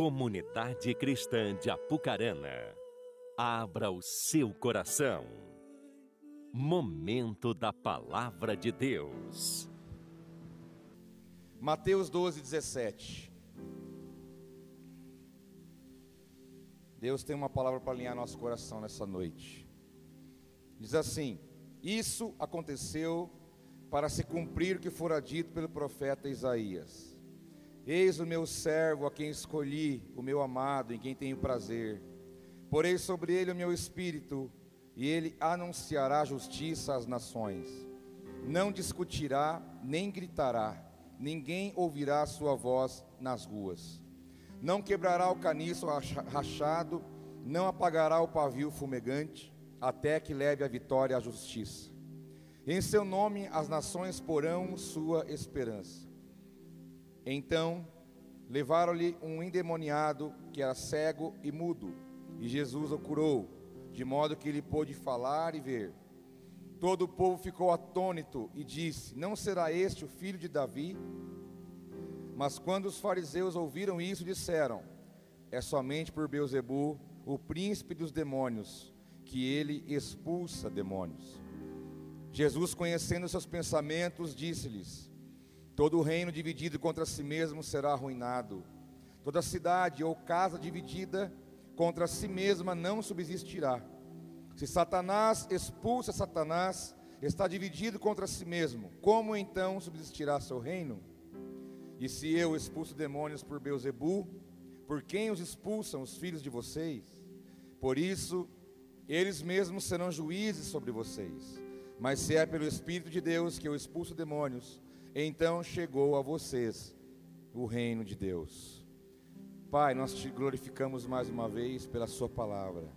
Comunidade Cristã de Apucarana, abra o seu coração. Momento da Palavra de Deus. Mateus 12, 17. Deus tem uma palavra para alinhar nosso coração nessa noite. Diz assim: Isso aconteceu para se cumprir o que fora dito pelo profeta Isaías. Eis o meu servo a quem escolhi, o meu amado, em quem tenho prazer. Porei sobre ele o meu espírito, e ele anunciará justiça às nações. Não discutirá, nem gritará, ninguém ouvirá sua voz nas ruas. Não quebrará o caniço rachado, não apagará o pavio fumegante, até que leve a vitória à justiça. Em seu nome as nações porão sua esperança. Então levaram-lhe um endemoniado que era cego e mudo, e Jesus o curou, de modo que ele pôde falar e ver. Todo o povo ficou atônito e disse: Não será este o filho de Davi? Mas quando os fariseus ouviram isso, disseram: É somente por Beuzebu, o príncipe dos demônios, que ele expulsa demônios. Jesus, conhecendo seus pensamentos, disse-lhes: Todo reino dividido contra si mesmo será arruinado. Toda cidade ou casa dividida contra si mesma não subsistirá. Se Satanás expulsa Satanás, está dividido contra si mesmo. Como então subsistirá seu reino? E se eu expulso demônios por Beuzebu, por quem os expulsam os filhos de vocês? Por isso, eles mesmos serão juízes sobre vocês. Mas se é pelo Espírito de Deus que eu expulso demônios, então chegou a vocês o reino de Deus. Pai, nós te glorificamos mais uma vez pela Sua palavra.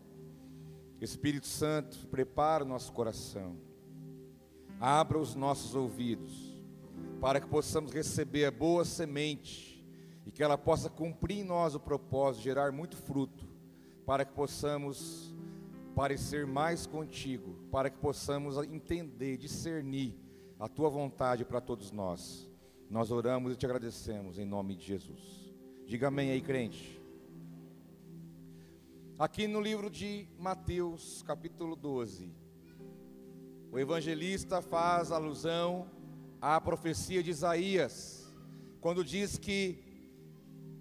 Espírito Santo, prepara o nosso coração, abra os nossos ouvidos, para que possamos receber a boa semente e que ela possa cumprir em nós o propósito, gerar muito fruto, para que possamos parecer mais contigo, para que possamos entender, discernir a tua vontade para todos nós. Nós oramos e te agradecemos em nome de Jesus. Diga amém aí, crente. Aqui no livro de Mateus, capítulo 12, o evangelista faz alusão à profecia de Isaías, quando diz que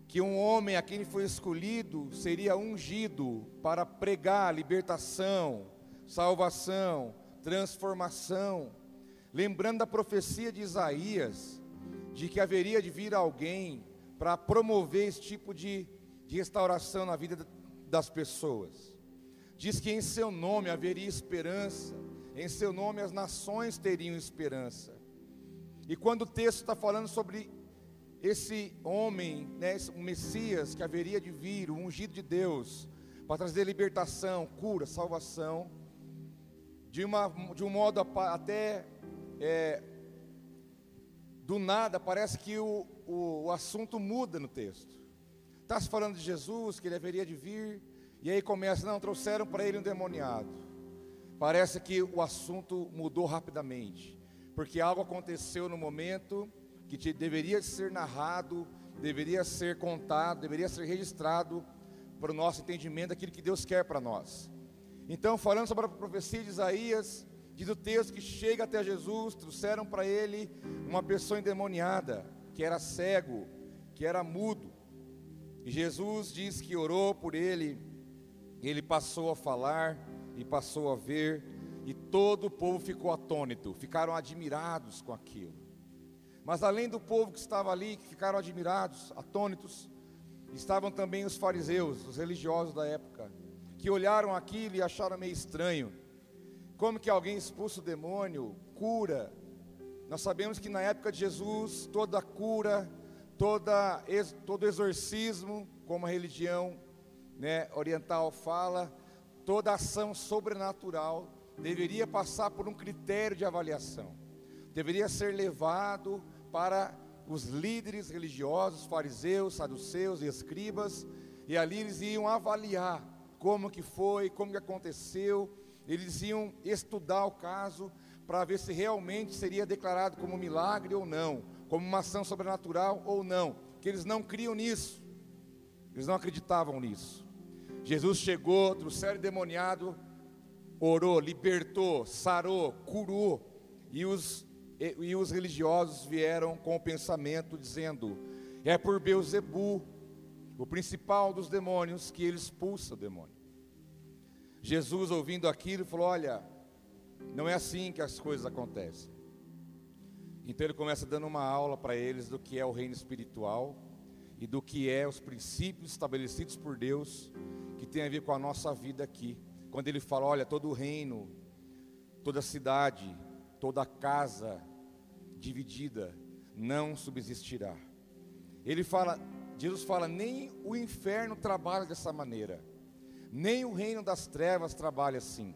que um homem a quem foi escolhido seria ungido para pregar libertação, salvação, transformação lembrando da profecia de Isaías, de que haveria de vir alguém para promover esse tipo de, de restauração na vida das pessoas. Diz que em seu nome haveria esperança, em seu nome as nações teriam esperança. E quando o texto está falando sobre esse homem, né, um Messias que haveria de vir, o ungido de Deus, para trazer libertação, cura, salvação, de, uma, de um modo até é, do nada parece que o, o, o assunto muda no texto. Está se falando de Jesus, que ele haveria de vir, e aí começa, não, trouxeram para ele um demoniado. Parece que o assunto mudou rapidamente, porque algo aconteceu no momento que te, deveria ser narrado, deveria ser contado, deveria ser registrado para o nosso entendimento daquilo que Deus quer para nós. Então, falando sobre a profecia de Isaías, Diz o texto que chega até Jesus, trouxeram para ele uma pessoa endemoniada, que era cego, que era mudo. E Jesus diz que orou por ele, ele passou a falar e passou a ver, e todo o povo ficou atônito, ficaram admirados com aquilo. Mas além do povo que estava ali, que ficaram admirados, atônitos, estavam também os fariseus, os religiosos da época, que olharam aquilo e acharam meio estranho. Como que alguém expulsa o demônio, cura. Nós sabemos que na época de Jesus, toda cura, toda, todo exorcismo, como a religião né, oriental fala, toda ação sobrenatural deveria passar por um critério de avaliação. Deveria ser levado para os líderes religiosos, fariseus, saduceus e escribas, e ali eles iam avaliar como que foi, como que aconteceu, eles iam estudar o caso para ver se realmente seria declarado como milagre ou não, como uma ação sobrenatural ou não, que eles não criam nisso. Eles não acreditavam nisso. Jesus chegou, trouxeram demoniado, orou, libertou, sarou, curou, e os, e, e os religiosos vieram com o pensamento dizendo: é por Beuzebu, o principal dos demônios, que ele expulsa o demônio. Jesus, ouvindo aquilo, falou: Olha, não é assim que as coisas acontecem. Então ele começa dando uma aula para eles do que é o reino espiritual e do que é os princípios estabelecidos por Deus que tem a ver com a nossa vida aqui. Quando ele fala, olha, todo reino, toda cidade, toda casa dividida não subsistirá. Ele fala, Jesus fala, nem o inferno trabalha dessa maneira, nem o reino das trevas trabalha assim.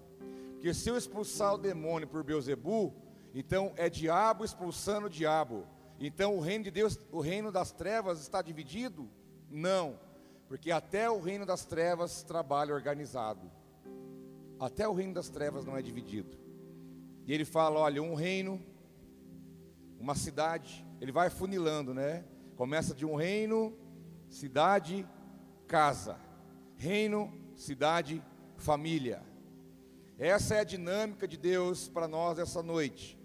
Porque se eu expulsar o demônio por Beuzebu, então é diabo expulsando o diabo. Então o reino de Deus, o reino das trevas está dividido? Não, porque até o reino das trevas trabalha organizado. Até o reino das trevas não é dividido. E ele fala: olha, um reino, uma cidade, ele vai funilando, né? Começa de um reino, cidade, casa. Reino, cidade, família. Essa é a dinâmica de Deus para nós essa noite.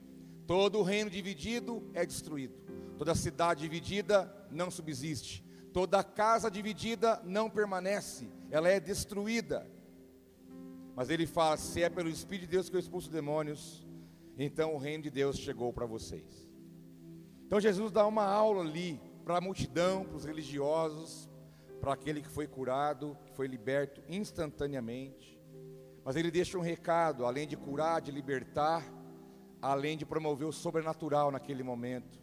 Todo reino dividido é destruído. Toda cidade dividida não subsiste. Toda casa dividida não permanece, ela é destruída. Mas ele fala: se é pelo Espírito de Deus que eu expulso demônios, então o reino de Deus chegou para vocês. Então Jesus dá uma aula ali para a multidão, para os religiosos, para aquele que foi curado, que foi liberto instantaneamente. Mas ele deixa um recado, além de curar, de libertar, além de promover o sobrenatural naquele momento,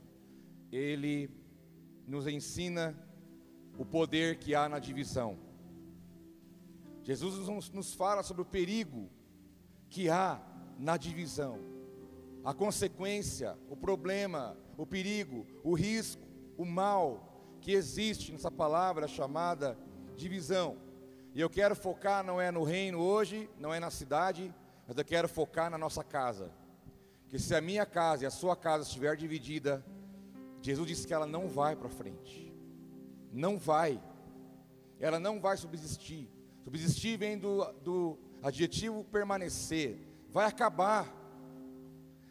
ele nos ensina o poder que há na divisão. Jesus nos fala sobre o perigo que há na divisão, a consequência, o problema, o perigo, o risco, o mal que existe nessa palavra chamada divisão. E eu quero focar não é no reino hoje, não é na cidade, mas eu quero focar na nossa casa. Que se a minha casa e a sua casa estiver dividida, Jesus disse que ela não vai para frente. Não vai. Ela não vai subsistir. Subsistir vem do, do adjetivo permanecer. Vai acabar.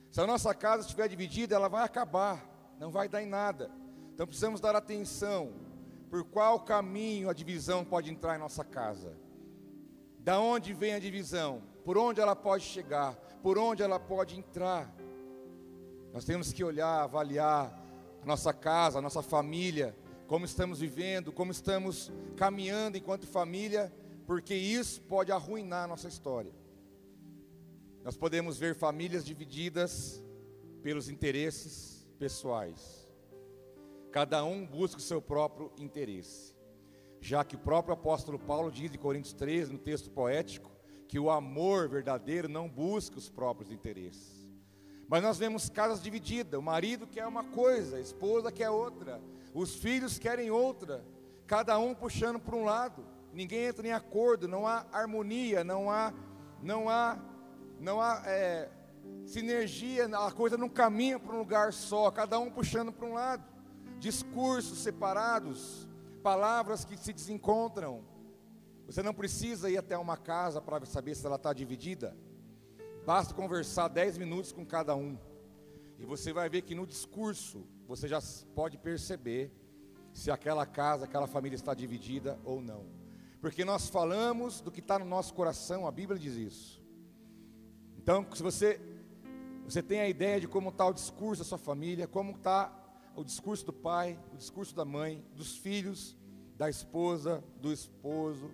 Se a nossa casa estiver dividida, ela vai acabar. Não vai dar em nada. Então precisamos dar atenção por qual caminho a divisão pode entrar em nossa casa. Da onde vem a divisão? Por onde ela pode chegar? Por onde ela pode entrar? Nós temos que olhar, avaliar a nossa casa, a nossa família, como estamos vivendo, como estamos caminhando enquanto família, porque isso pode arruinar a nossa história. Nós podemos ver famílias divididas pelos interesses pessoais. Cada um busca o seu próprio interesse. Já que o próprio apóstolo Paulo diz em Coríntios 13, no texto poético, que o amor verdadeiro não busca os próprios interesses. Mas nós vemos casas divididas: o marido quer uma coisa, a esposa quer outra, os filhos querem outra, cada um puxando para um lado, ninguém entra em acordo, não há harmonia, não há, não há, não há é, sinergia, a coisa não caminha para um lugar só, cada um puxando para um lado discursos separados, palavras que se desencontram. Você não precisa ir até uma casa para saber se ela está dividida. Basta conversar dez minutos com cada um. E você vai ver que no discurso você já pode perceber se aquela casa, aquela família está dividida ou não. Porque nós falamos do que está no nosso coração, a Bíblia diz isso. Então, se você, você tem a ideia de como está o discurso da sua família, como está o discurso do pai, o discurso da mãe, dos filhos, da esposa, do esposo?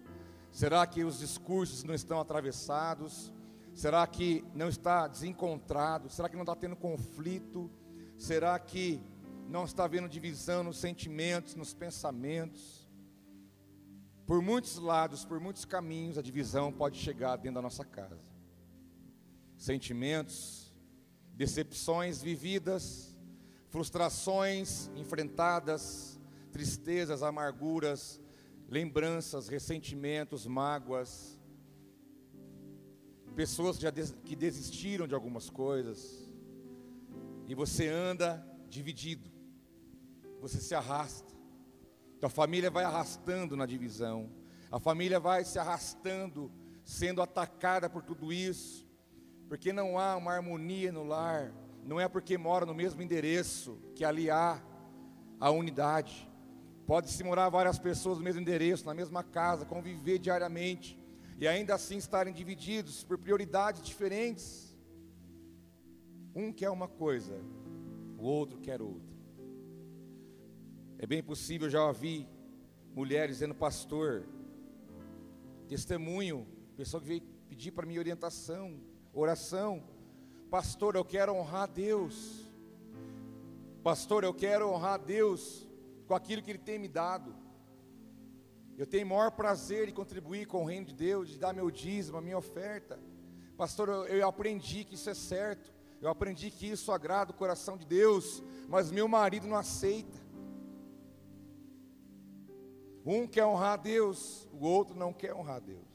Será que os discursos não estão atravessados? Será que não está desencontrado? Será que não está tendo conflito? Será que não está havendo divisão nos sentimentos, nos pensamentos? Por muitos lados, por muitos caminhos, a divisão pode chegar dentro da nossa casa. Sentimentos, decepções vividas, frustrações enfrentadas, tristezas, amarguras, lembranças, ressentimentos, mágoas, pessoas que, desistiram de algumas coisas, e você anda dividido, você se arrasta. A família vai arrastando na divisão, a família vai se arrastando, sendo atacada por tudo isso, porque não há uma harmonia no lar, não é porque mora no mesmo endereço que ali há a unidade. Pode-se morar várias pessoas no mesmo endereço, na mesma casa, conviver diariamente e ainda assim estarem divididos por prioridades diferentes. Um quer uma coisa, o outro quer outra. É bem possível, já ouvi mulheres dizendo, pastor, testemunho, pessoa que veio pedir para mim orientação, oração. Pastor, eu quero honrar Deus. Pastor, eu quero honrar Deus com aquilo que Ele tem me dado. Eu tenho maior prazer em contribuir com o reino de Deus, de dar meu dízimo, a minha oferta. Pastor, eu, eu aprendi que isso é certo. Eu aprendi que isso agrada o coração de Deus, mas meu marido não aceita. Um quer honrar a Deus, o outro não quer honrar a Deus.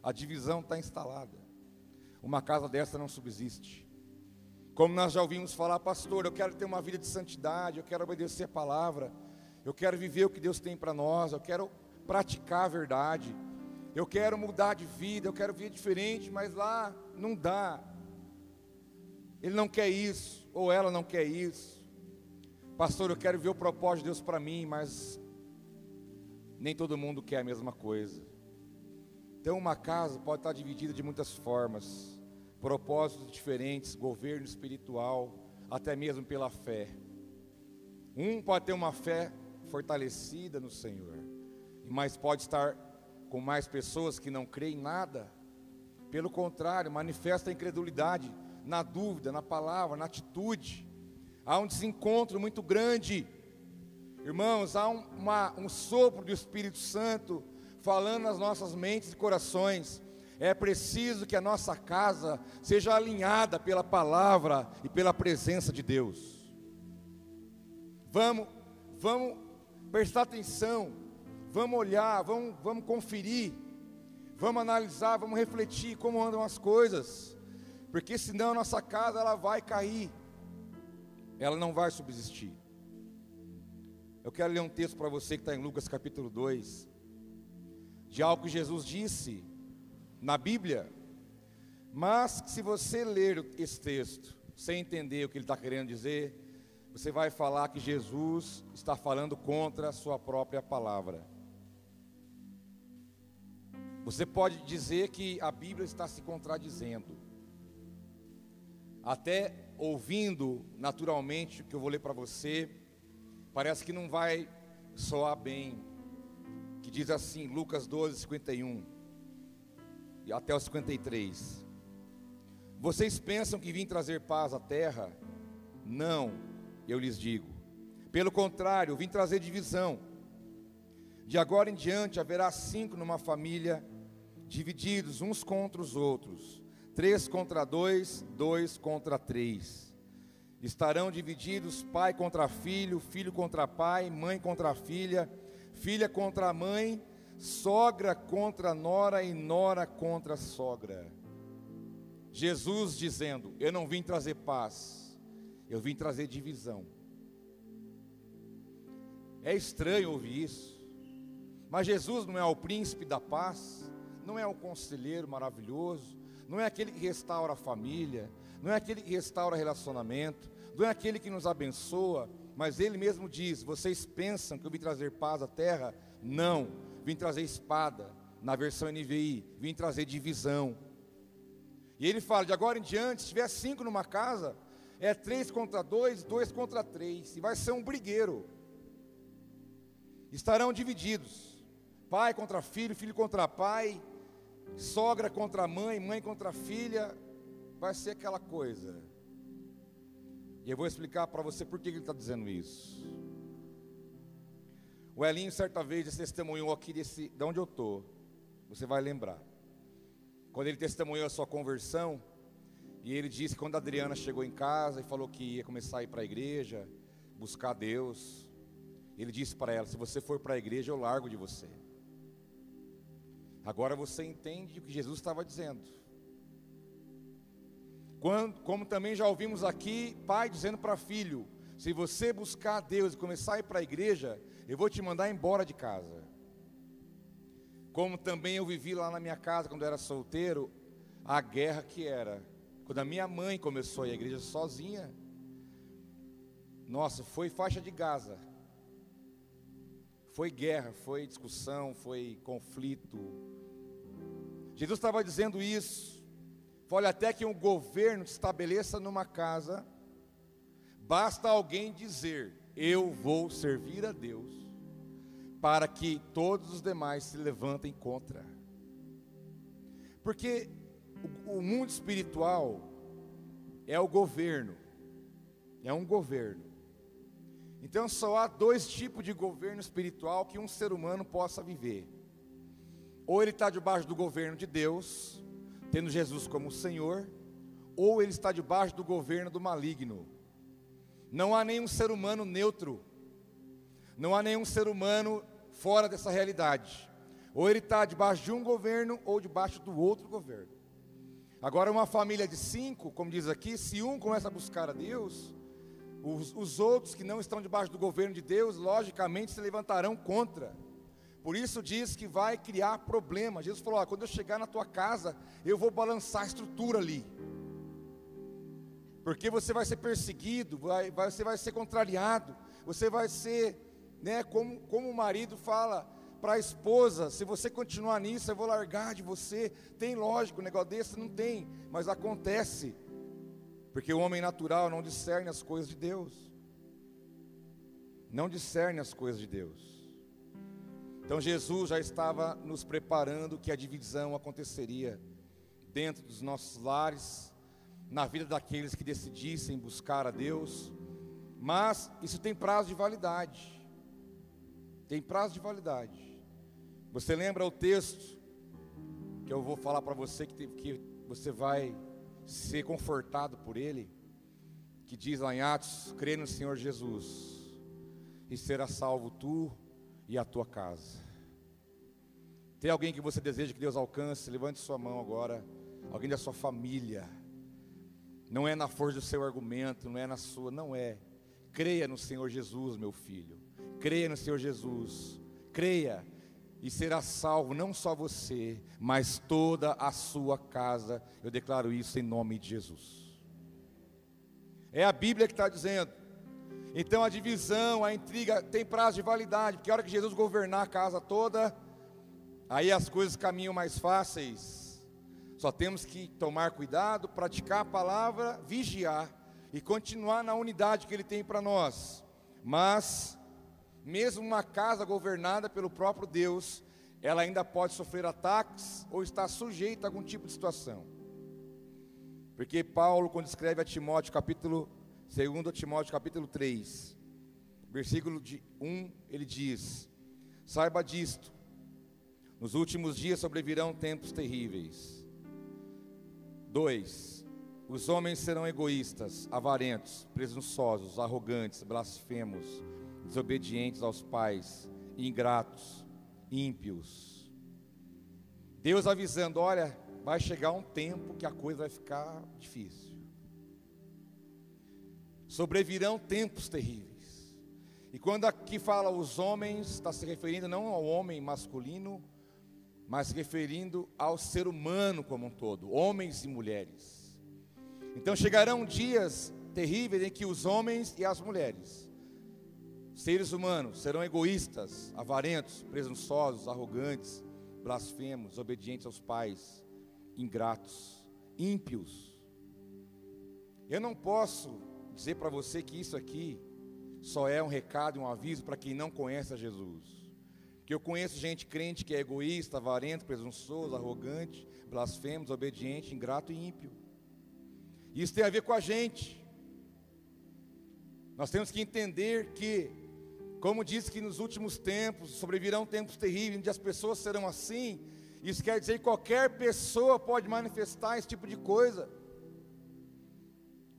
A divisão está instalada. Uma casa dessa não subsiste. Como nós já ouvimos falar, pastor, eu quero ter uma vida de santidade, eu quero obedecer a palavra, eu quero viver o que Deus tem para nós, eu quero praticar a verdade. Eu quero mudar de vida, eu quero viver diferente, mas lá não dá. Ele não quer isso, ou ela não quer isso. Pastor, eu quero ver o propósito de Deus para mim, mas nem todo mundo quer a mesma coisa. Então, uma casa pode estar dividida de muitas formas, propósitos diferentes, governo espiritual, até mesmo pela fé. Um pode ter uma fé fortalecida no Senhor, mas pode estar com mais pessoas que não creem em nada. Pelo contrário, manifesta a incredulidade na dúvida, na palavra, na atitude. Há um desencontro muito grande. Irmãos, há um, uma, um sopro do Espírito Santo falando nas nossas mentes e corações. É preciso que a nossa casa seja alinhada pela palavra e pela presença de Deus. Vamos, vamos prestar atenção vamos olhar, vamos, vamos conferir, vamos analisar, vamos refletir como andam as coisas, porque senão a nossa casa ela vai cair, ela não vai subsistir. Eu quero ler um texto para você que está em Lucas capítulo 2, de algo que Jesus disse na Bíblia, mas se você ler esse texto sem entender o que ele está querendo dizer, você vai falar que Jesus está falando contra a sua própria palavra. Você pode dizer que a Bíblia está se contradizendo. Até ouvindo naturalmente o que eu vou ler para você, parece que não vai soar bem. Que diz assim, Lucas 12, 51 e até o 53. Vocês pensam que vim trazer paz à terra? Não, eu lhes digo. Pelo contrário, vim trazer divisão. De agora em diante haverá cinco numa família divididos uns contra os outros, três contra dois, dois contra três. Estarão divididos pai contra filho, filho contra pai, mãe contra filha, filha contra mãe, sogra contra nora e nora contra sogra. Jesus dizendo: Eu não vim trazer paz, eu vim trazer divisão. É estranho ouvir isso, mas Jesus não é o príncipe da paz não é o conselheiro maravilhoso, não é aquele que restaura a família, não é aquele que restaura relacionamento, não é aquele que nos abençoa, mas ele mesmo diz: Vocês pensam que eu vim trazer paz à terra? Não, vim trazer espada, na versão NVI, vim trazer divisão. E ele fala: de agora em diante, se tiver cinco numa casa, é três contra dois, dois contra três, e vai ser um brigueiro. Estarão divididos, pai contra filho, filho contra pai, sogra contra mãe, mãe contra filha, vai ser aquela coisa. E eu vou explicar para você por que ele está dizendo isso. O Elinho, certa vez, testemunhou aqui desse, de onde eu estou. Você vai lembrar. Quando ele testemunhou a sua conversão, e ele disse que quando a Adriana chegou em casa e falou que ia começar a ir para a igreja, buscar Deus, ele disse para ela: Se você for para a igreja, eu largo de você. Agora você entende o que Jesus estava dizendo. Quando, como também já ouvimos aqui, pai dizendo para filho: se você buscar a Deus e começar a ir para a igreja, eu vou te mandar embora de casa. Como também eu vivi lá na minha casa quando eu era solteiro, a guerra que era. Quando a minha mãe começou a ir à igreja sozinha, nossa, foi faixa de Gaza. Foi guerra, foi discussão, foi conflito. Jesus estava dizendo isso. Olha, até que um governo se estabeleça numa casa, basta alguém dizer: Eu vou servir a Deus, para que todos os demais se levantem contra. Porque o mundo espiritual é o governo, é um governo. Então só há dois tipos de governo espiritual que um ser humano possa viver. Ou ele está debaixo do governo de Deus, tendo Jesus como Senhor, ou ele está debaixo do governo do maligno. Não há nenhum ser humano neutro, não há nenhum ser humano fora dessa realidade. Ou ele está debaixo de um governo ou debaixo do outro governo. Agora, uma família de cinco, como diz aqui, se um começa a buscar a Deus, os, os outros que não estão debaixo do governo de Deus, logicamente se levantarão contra. Por isso diz que vai criar problema. Jesus falou: ó, quando eu chegar na tua casa, eu vou balançar a estrutura ali. Porque você vai ser perseguido, vai, vai, você vai ser contrariado, você vai ser né? Como, como o marido fala para a esposa: se você continuar nisso, eu vou largar de você. Tem lógico, um negócio desse não tem, mas acontece, porque o homem natural não discerne as coisas de Deus, não discerne as coisas de Deus. Então Jesus já estava nos preparando que a divisão aconteceria dentro dos nossos lares, na vida daqueles que decidissem buscar a Deus, mas isso tem prazo de validade. Tem prazo de validade. Você lembra o texto que eu vou falar para você que, que você vai ser confortado por ele? Que diz lá em Atos: crê no Senhor Jesus e será salvo tu e a tua casa. Tem alguém que você deseja que Deus alcance? Levante sua mão agora. Alguém da sua família. Não é na força do seu argumento, não é na sua, não é. Creia no Senhor Jesus, meu filho. Creia no Senhor Jesus. Creia e será salvo não só você, mas toda a sua casa. Eu declaro isso em nome de Jesus. É a Bíblia que está dizendo. Então a divisão, a intriga tem prazo de validade, porque a hora que Jesus governar a casa toda, aí as coisas caminham mais fáceis. Só temos que tomar cuidado, praticar a palavra, vigiar e continuar na unidade que Ele tem para nós. Mas mesmo uma casa governada pelo próprio Deus, ela ainda pode sofrer ataques ou estar sujeita a algum tipo de situação. Porque Paulo, quando escreve a Timóteo, capítulo 2 Timóteo, capítulo 3, versículo de 1, ele diz: Saiba disto, nos últimos dias sobrevirão tempos terríveis. 2. Os homens serão egoístas, avarentos, presunçosos, arrogantes, blasfemos, desobedientes aos pais, ingratos, ímpios. Deus avisando: olha, vai chegar um tempo que a coisa vai ficar difícil. Sobrevirão tempos terríveis. E quando aqui fala os homens, está se referindo não ao homem masculino, mas referindo ao ser humano como um todo, homens e mulheres. Então chegarão dias terríveis em que os homens e as mulheres Seres humanos serão egoístas, avarentos, presunçosos, arrogantes, blasfemos, obedientes aos pais, ingratos, ímpios. Eu não posso dizer para você que isso aqui só é um recado, um aviso para quem não conhece a Jesus. Que eu conheço gente crente que é egoísta, avarento, presunçoso, arrogante, blasfemo, desobediente, ingrato e ímpio. Isso tem a ver com a gente. Nós temos que entender que como diz que nos últimos tempos sobrevirão tempos terríveis, onde as pessoas serão assim, isso quer dizer que qualquer pessoa pode manifestar esse tipo de coisa.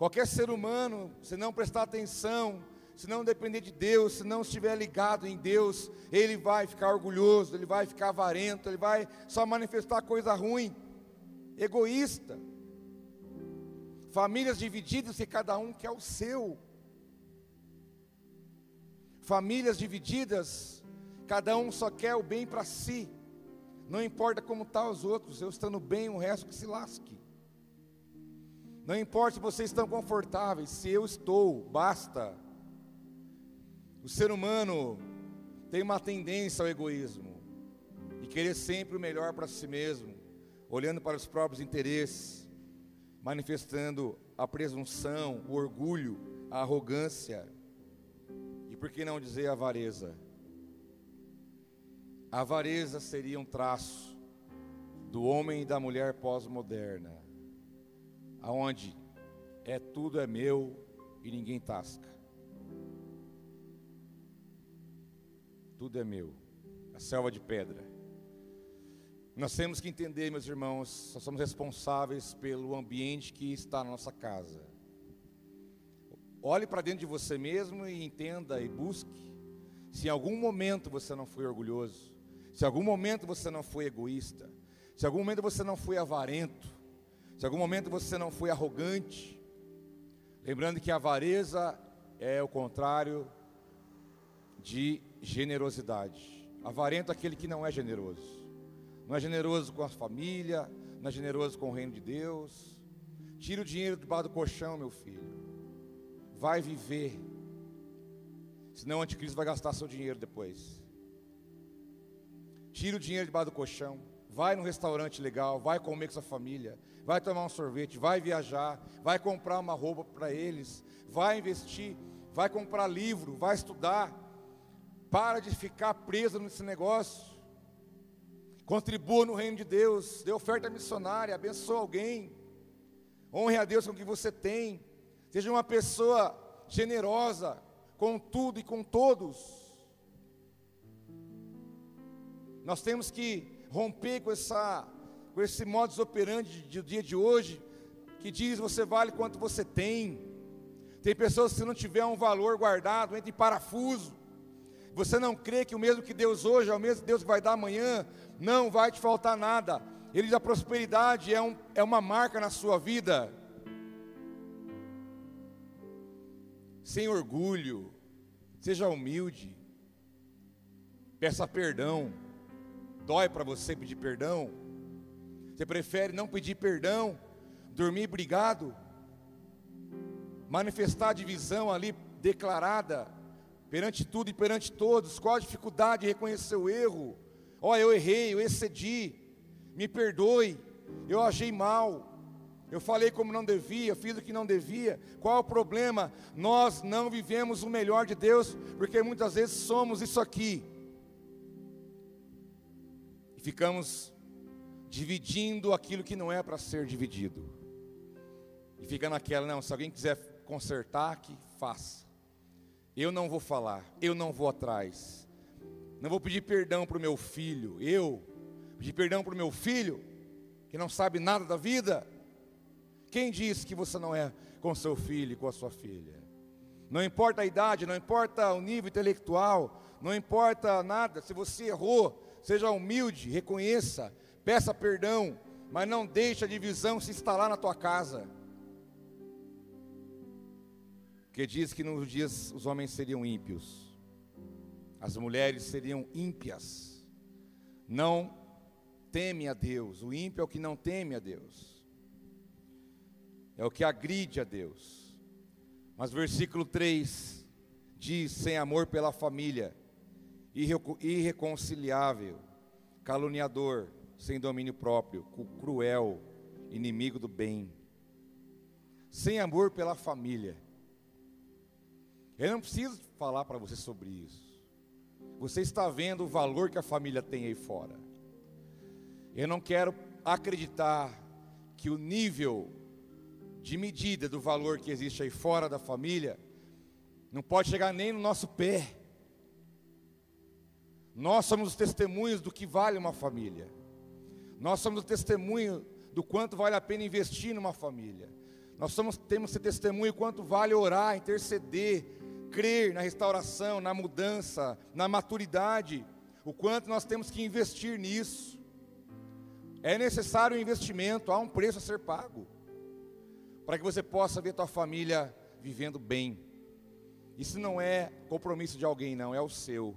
Qualquer ser humano, se não prestar atenção, se não depender de Deus, se não estiver ligado em Deus, ele vai ficar orgulhoso, ele vai ficar avarento, ele vai só manifestar coisa ruim, egoísta. Famílias divididas e cada um quer o seu. Famílias divididas, cada um só quer o bem para si. Não importa como tá os outros, eu estando bem, o resto que se lasque. Não importa se vocês estão confortáveis, se eu estou, basta. O ser humano tem uma tendência ao egoísmo e querer sempre o melhor para si mesmo, olhando para os próprios interesses, manifestando a presunção, o orgulho, a arrogância e por que não dizer a avareza? A avareza seria um traço do homem e da mulher pós-moderna, aonde é tudo é meu e ninguém tasca. Tudo é meu. A selva de pedra. Nós temos que entender, meus irmãos, nós somos responsáveis pelo ambiente que está na nossa casa. Olhe para dentro de você mesmo e entenda e busque. Se em algum momento você não foi orgulhoso, se em algum momento você não foi egoísta, se em algum momento você não foi avarento, se algum momento você não foi arrogante, lembrando que avareza é o contrário de generosidade. Avarento é aquele que não é generoso não é generoso com a família, não é generoso com o reino de Deus. Tira o dinheiro debaixo do colchão, meu filho. Vai viver. Senão o anticristo vai gastar seu dinheiro depois. Tira o dinheiro debaixo do colchão. Vai num restaurante legal, vai comer com sua família, vai tomar um sorvete, vai viajar, vai comprar uma roupa para eles, vai investir, vai comprar livro, vai estudar. Para de ficar preso nesse negócio. Contribua no reino de Deus, dê oferta missionária, abençoe alguém. Honre a Deus com o que você tem. Seja uma pessoa generosa com tudo e com todos. Nós temos que romper com essa com esse modus operandi do dia de hoje, que diz você vale quanto você tem. Tem pessoas que se não tiver um valor guardado, entra em parafuso. Você não crê que o mesmo que Deus hoje é o mesmo Deus que vai dar amanhã, não vai te faltar nada. Ele a prosperidade é, um, é uma marca na sua vida. Sem orgulho, seja humilde, peça perdão. Dói para você pedir perdão? Você prefere não pedir perdão, dormir brigado, manifestar divisão ali declarada perante tudo e perante todos? Qual a dificuldade de reconhecer o erro? Ó, oh, eu errei, eu excedi, me perdoe, eu agei mal, eu falei como não devia, fiz o que não devia. Qual o problema? Nós não vivemos o melhor de Deus, porque muitas vezes somos isso aqui. E ficamos dividindo aquilo que não é para ser dividido. E fica naquela, não, se alguém quiser consertar, que faça. Eu não vou falar, eu não vou atrás. Não vou pedir perdão para o meu filho. Eu pedir perdão para o meu filho, que não sabe nada da vida. Quem disse que você não é com seu filho e com a sua filha? Não importa a idade, não importa o nível intelectual, não importa nada. Se você errou, seja humilde, reconheça, peça perdão, mas não deixe a divisão se instalar na tua casa. Porque diz que nos dias os homens seriam ímpios as mulheres seriam ímpias, não teme a Deus. O ímpio é o que não teme a Deus, é o que agride a Deus. Mas versículo 3 diz: sem amor pela família, irreconciliável, caluniador, sem domínio próprio, cruel, inimigo do bem, sem amor pela família. Eu não preciso falar para você sobre isso. Você está vendo o valor que a família tem aí fora. Eu não quero acreditar que o nível de medida do valor que existe aí fora da família não pode chegar nem no nosso pé. Nós somos os testemunhos do que vale uma família. Nós somos o testemunho do quanto vale a pena investir numa família. Nós somos, temos esse testemunho quanto vale orar, interceder, crer na restauração, na mudança, na maturidade, o quanto nós temos que investir nisso. É necessário um investimento, há um preço a ser pago, para que você possa ver tua família vivendo bem. Isso não é compromisso de alguém, não, é o seu.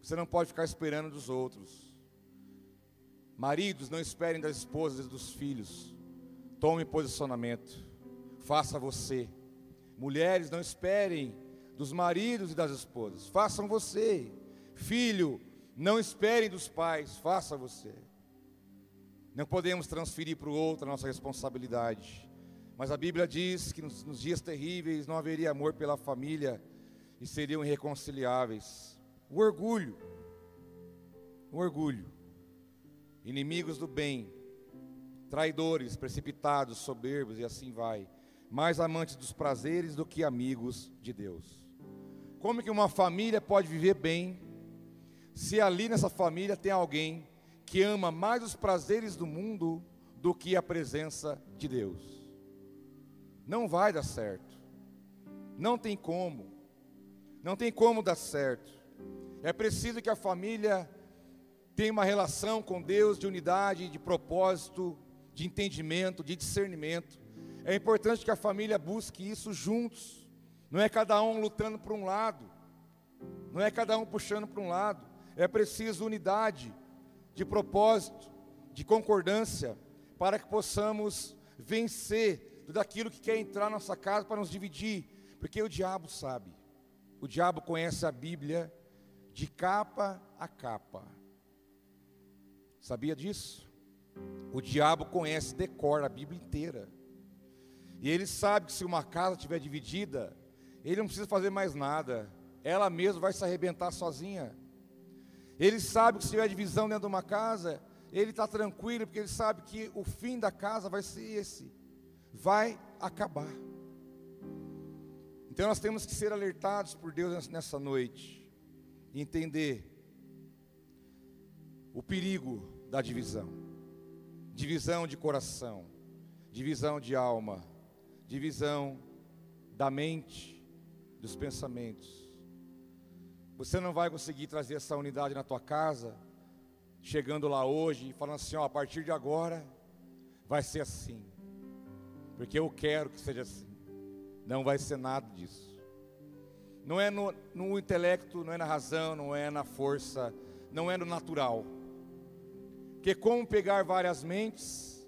Você não pode ficar esperando dos outros. Maridos, não esperem das esposas e dos filhos. Tome posicionamento. Faça você. Mulheres, não esperem dos maridos e das esposas. Façam você. Filho, não esperem dos pais. Faça você. Não podemos transferir para o outro a nossa responsabilidade. Mas a Bíblia diz que nos, nos dias terríveis não haveria amor pela família e seriam irreconciliáveis. O orgulho. O orgulho. Inimigos do bem, traidores, precipitados, soberbos e assim vai. Mais amantes dos prazeres do que amigos de Deus. Como que uma família pode viver bem se ali nessa família tem alguém que ama mais os prazeres do mundo do que a presença de Deus. Não vai dar certo. Não tem como. Não tem como dar certo. É preciso que a família tenha uma relação com Deus de unidade, de propósito, de entendimento, de discernimento. É importante que a família busque isso juntos. Não é cada um lutando por um lado. Não é cada um puxando para um lado. É preciso unidade de propósito, de concordância, para que possamos vencer tudo aquilo que quer entrar na nossa casa para nos dividir, porque o diabo sabe, o diabo conhece a Bíblia de capa a capa. Sabia disso? O diabo conhece, decora a Bíblia inteira. E ele sabe que se uma casa estiver dividida, ele não precisa fazer mais nada, ela mesma vai se arrebentar sozinha. Ele sabe que se tiver divisão dentro de uma casa, ele está tranquilo, porque ele sabe que o fim da casa vai ser esse, vai acabar. Então nós temos que ser alertados por Deus nessa noite, entender o perigo da divisão, divisão de coração, divisão de alma, divisão da mente, dos pensamentos. Você não vai conseguir trazer essa unidade na tua casa, chegando lá hoje e falando assim: ó, a partir de agora vai ser assim, porque eu quero que seja assim. Não vai ser nada disso. Não é no, no intelecto, não é na razão, não é na força, não é no natural. Que como pegar várias mentes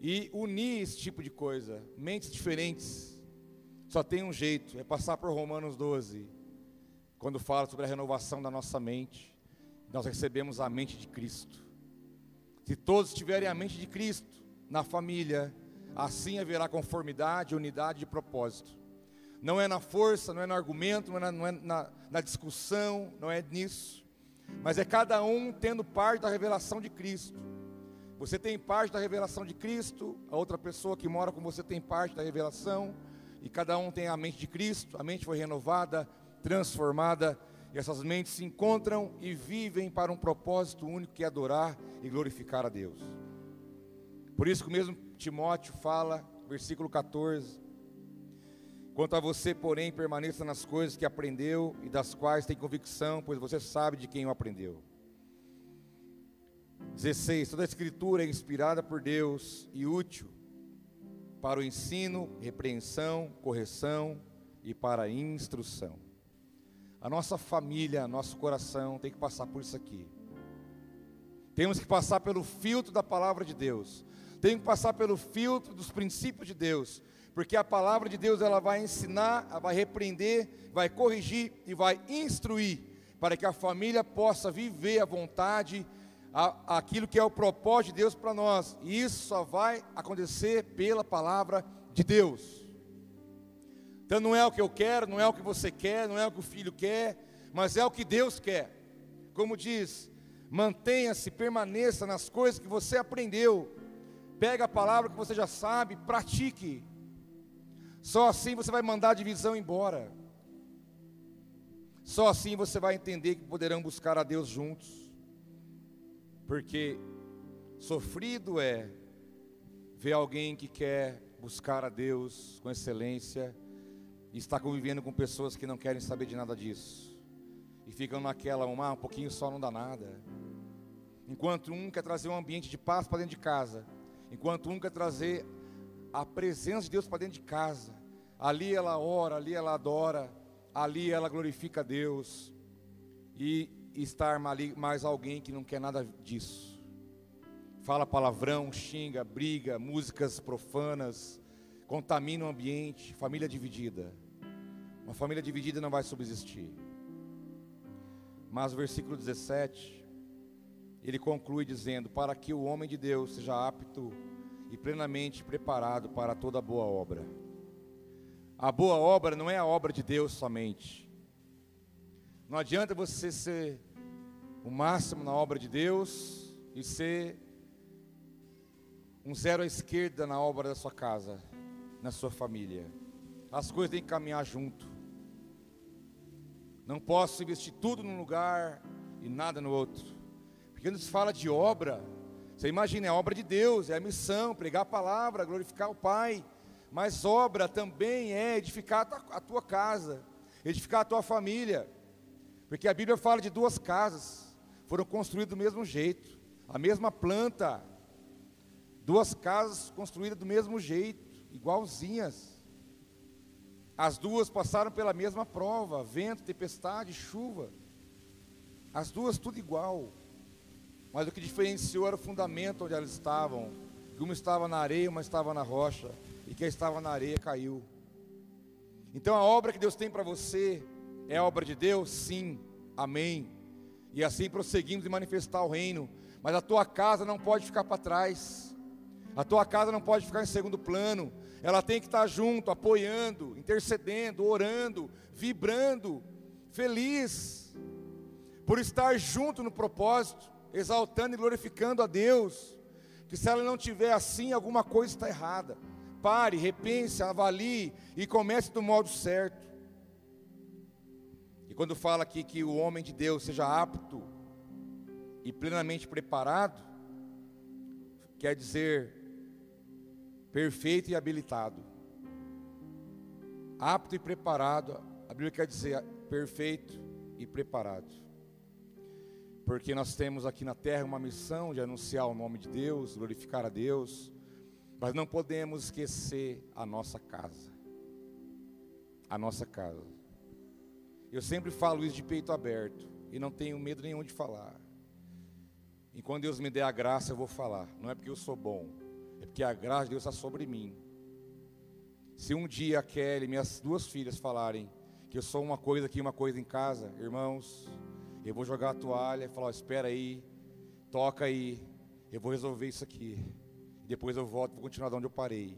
e unir esse tipo de coisa, mentes diferentes, só tem um jeito, é passar por Romanos 12 quando fala sobre a renovação da nossa mente, nós recebemos a mente de Cristo. Se todos tiverem a mente de Cristo na família, assim haverá conformidade, unidade de propósito. Não é na força, não é no argumento, não é, na, é na, na discussão, não é nisso, mas é cada um tendo parte da revelação de Cristo. Você tem parte da revelação de Cristo, a outra pessoa que mora com você tem parte da revelação, e cada um tem a mente de Cristo, a mente foi renovada, transformada, e essas mentes se encontram e vivem para um propósito único que é adorar e glorificar a Deus. Por isso que o mesmo Timóteo fala, versículo 14: Quanto a você, porém, permaneça nas coisas que aprendeu e das quais tem convicção, pois você sabe de quem o aprendeu. 16. Toda a escritura é inspirada por Deus e útil para o ensino, repreensão, correção e para a instrução a nossa família, nosso coração tem que passar por isso aqui. Temos que passar pelo filtro da palavra de Deus. Tem que passar pelo filtro dos princípios de Deus, porque a palavra de Deus ela vai ensinar, ela vai repreender, vai corrigir e vai instruir para que a família possa viver a vontade, a, aquilo que é o propósito de Deus para nós. E isso só vai acontecer pela palavra de Deus. Então não é o que eu quero, não é o que você quer, não é o que o filho quer, mas é o que Deus quer. Como diz, mantenha-se, permaneça nas coisas que você aprendeu. Pega a palavra que você já sabe, pratique. Só assim você vai mandar a divisão embora. Só assim você vai entender que poderão buscar a Deus juntos. Porque sofrido é ver alguém que quer buscar a Deus com excelência e está convivendo com pessoas que não querem saber de nada disso. E ficam naquela, um, ah, um pouquinho só não dá nada. Enquanto um quer trazer um ambiente de paz para dentro de casa, enquanto um quer trazer a presença de Deus para dentro de casa, ali ela ora, ali ela adora, ali ela glorifica a Deus, e estar ali mais alguém que não quer nada disso. Fala palavrão, xinga, briga, músicas profanas, contamina o ambiente, família dividida. Uma família dividida não vai subsistir. Mas o versículo 17, ele conclui dizendo: Para que o homem de Deus seja apto e plenamente preparado para toda boa obra. A boa obra não é a obra de Deus somente. Não adianta você ser o máximo na obra de Deus e ser um zero à esquerda na obra da sua casa, na sua família. As coisas têm que caminhar junto. Não posso investir tudo num lugar e nada no outro. Porque quando se fala de obra, você imagina, é a obra de Deus, é a missão, pregar a palavra, glorificar o Pai. Mas obra também é edificar a tua casa, edificar a tua família. Porque a Bíblia fala de duas casas, foram construídas do mesmo jeito, a mesma planta, duas casas construídas do mesmo jeito, igualzinhas. As duas passaram pela mesma prova, vento, tempestade, chuva. As duas tudo igual. Mas o que diferenciou era o fundamento onde elas estavam. Uma estava na areia, uma estava na rocha. E quem estava na areia caiu. Então a obra que Deus tem para você é obra de Deus? Sim. Amém. E assim prosseguimos em manifestar o reino. Mas a tua casa não pode ficar para trás. A tua casa não pode ficar em segundo plano. Ela tem que estar junto, apoiando, intercedendo, orando, vibrando, feliz por estar junto no propósito exaltando e glorificando a Deus. Que se ela não tiver assim, alguma coisa está errada. Pare, repense, avalie e comece do modo certo. E quando fala aqui que o homem de Deus seja apto e plenamente preparado, quer dizer perfeito e habilitado. Apto e preparado, a Bíblia quer dizer perfeito e preparado porque nós temos aqui na terra uma missão de anunciar o nome de Deus, glorificar a Deus, mas não podemos esquecer a nossa casa. A nossa casa. Eu sempre falo isso de peito aberto e não tenho medo nenhum de falar. E quando Deus me der a graça, eu vou falar. Não é porque eu sou bom, é porque a graça de Deus está sobre mim. Se um dia a Kelly, minhas duas filhas, falarem que eu sou uma coisa aqui, uma coisa em casa, irmãos, eu vou jogar a toalha e falar: espera aí, toca aí, eu vou resolver isso aqui. Depois eu volto e vou continuar de onde eu parei.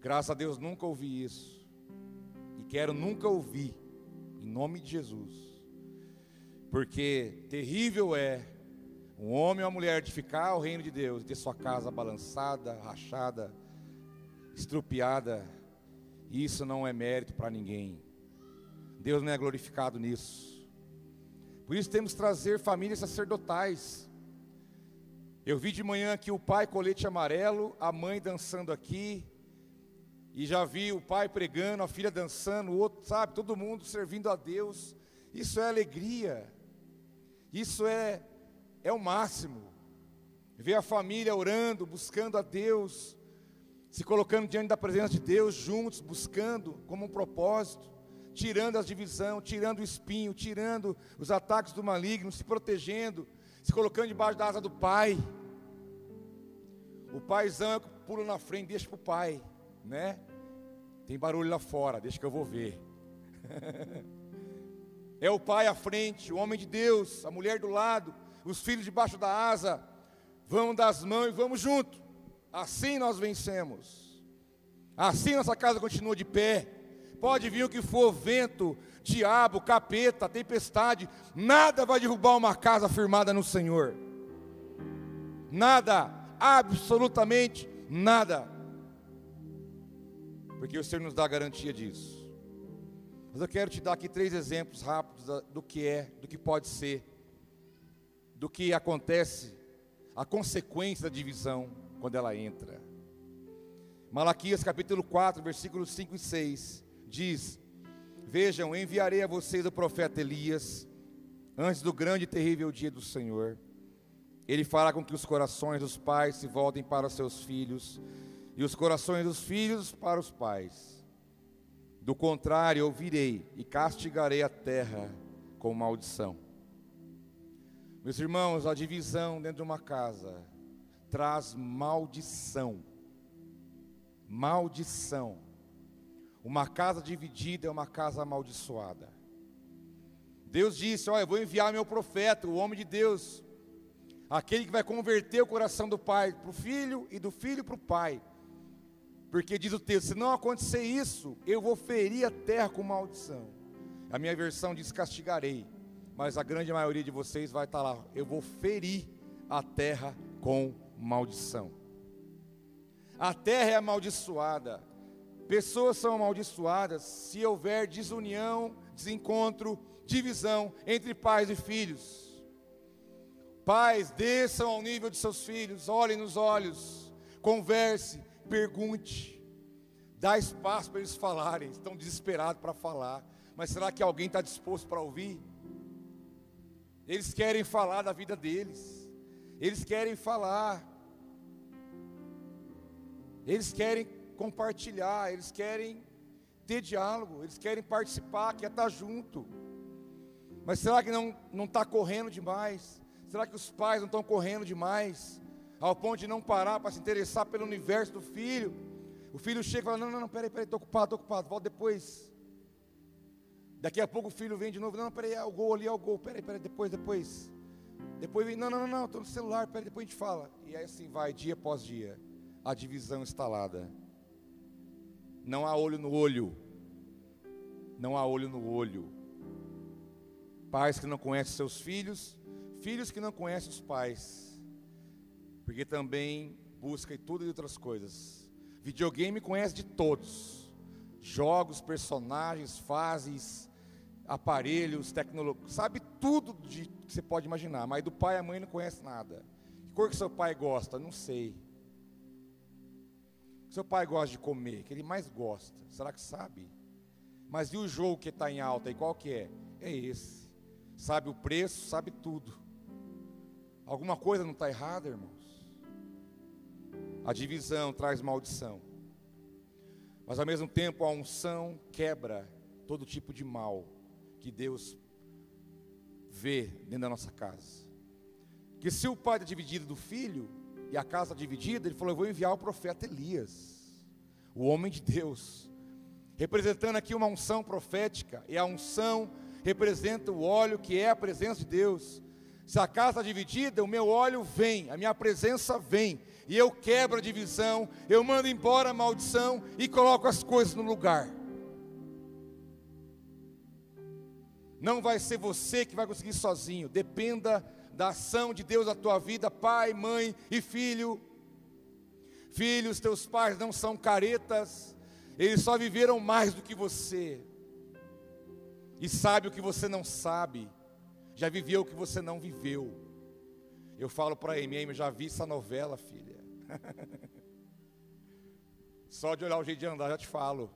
Graças a Deus nunca ouvi isso. E quero nunca ouvir, em nome de Jesus. Porque terrível é um homem ou uma mulher edificar o reino de Deus, ter sua casa balançada, rachada, estrupiada. Isso não é mérito para ninguém. Deus não é glorificado nisso. Por isso temos que trazer famílias sacerdotais. Eu vi de manhã aqui o pai colete amarelo, a mãe dançando aqui, e já vi o pai pregando, a filha dançando, o outro, sabe, todo mundo servindo a Deus. Isso é alegria. Isso é é o máximo. Ver a família orando, buscando a Deus, se colocando diante da presença de Deus, juntos, buscando como um propósito tirando as divisões, tirando o espinho, tirando os ataques do maligno, se protegendo, se colocando debaixo da asa do Pai. O paizão é que pula na frente, deixa para o pai, né? Tem barulho lá fora, deixa que eu vou ver. é o pai à frente, o homem de Deus, a mulher do lado, os filhos debaixo da asa. Vamos dar as mãos e vamos junto. Assim nós vencemos. Assim nossa casa continua de pé. Pode vir o que for, vento, diabo, capeta, tempestade, nada vai derrubar uma casa firmada no Senhor. Nada, absolutamente nada. Porque o Senhor nos dá a garantia disso. Mas eu quero te dar aqui três exemplos rápidos do que é, do que pode ser, do que acontece, a consequência da divisão quando ela entra. Malaquias capítulo 4, versículos 5 e 6 diz: Vejam, enviarei a vocês o profeta Elias, antes do grande e terrível dia do Senhor. Ele fará com que os corações dos pais se voltem para os seus filhos, e os corações dos filhos para os pais. Do contrário, eu virei e castigarei a terra com maldição. Meus irmãos, a divisão dentro de uma casa traz maldição. Maldição. Uma casa dividida é uma casa amaldiçoada. Deus disse: Olha, eu vou enviar meu profeta, o homem de Deus, aquele que vai converter o coração do pai para o filho e do filho para o pai. Porque diz o texto: se não acontecer isso, eu vou ferir a terra com maldição. A minha versão diz: castigarei. Mas a grande maioria de vocês vai estar lá: eu vou ferir a terra com maldição. A terra é amaldiçoada. Pessoas são amaldiçoadas se houver desunião, desencontro, divisão entre pais e filhos. Pais, desçam ao nível de seus filhos, olhem nos olhos, converse, pergunte, dá espaço para eles falarem, estão desesperados para falar, mas será que alguém está disposto para ouvir? Eles querem falar da vida deles, eles querem falar, eles querem compartilhar, eles querem ter diálogo, eles querem participar, quer estar junto. Mas será que não não está correndo demais? Será que os pais não estão correndo demais? Ao ponto de não parar para se interessar pelo universo do filho. O filho chega e fala: Não, não, não, peraí, peraí, estou ocupado, estou ocupado, volta depois. Daqui a pouco o filho vem de novo: Não, não peraí, é o gol ali, é o gol, peraí, peraí, depois, depois. Depois vem: Não, não, não, não, estou no celular, peraí, depois a gente fala. E aí assim vai, dia após dia, a divisão instalada. Não há olho no olho. Não há olho no olho. Pais que não conhecem seus filhos, filhos que não conhecem os pais, porque também busca e tudo e outras coisas. Videogame conhece de todos: jogos, personagens, fases, aparelhos, tecnologia, sabe tudo de, que você pode imaginar, mas do pai e a mãe não conhece nada. Que cor que seu pai gosta? Não sei. Seu pai gosta de comer? Que ele mais gosta? Será que sabe? Mas e o jogo que está em alta? E qual que é? É esse sabe o preço, sabe tudo. Alguma coisa não está errada, irmãos? A divisão traz maldição, mas ao mesmo tempo a unção quebra todo tipo de mal que Deus vê dentro da nossa casa. Que se o pai está dividido do filho e a casa dividida, ele falou: Eu vou enviar o profeta Elias, o homem de Deus, representando aqui uma unção profética, e a unção representa o óleo que é a presença de Deus. Se a casa está dividida, o meu óleo vem, a minha presença vem, e eu quebro a divisão, eu mando embora a maldição e coloco as coisas no lugar. Não vai ser você que vai conseguir sozinho, dependa da ação de Deus na tua vida, pai, mãe e filho. Filhos, teus pais não são caretas, eles só viveram mais do que você e sabe o que você não sabe, já viveu o que você não viveu. Eu falo para Amy, Amy, já vi essa novela, filha. Só de olhar o jeito de andar, já te falo.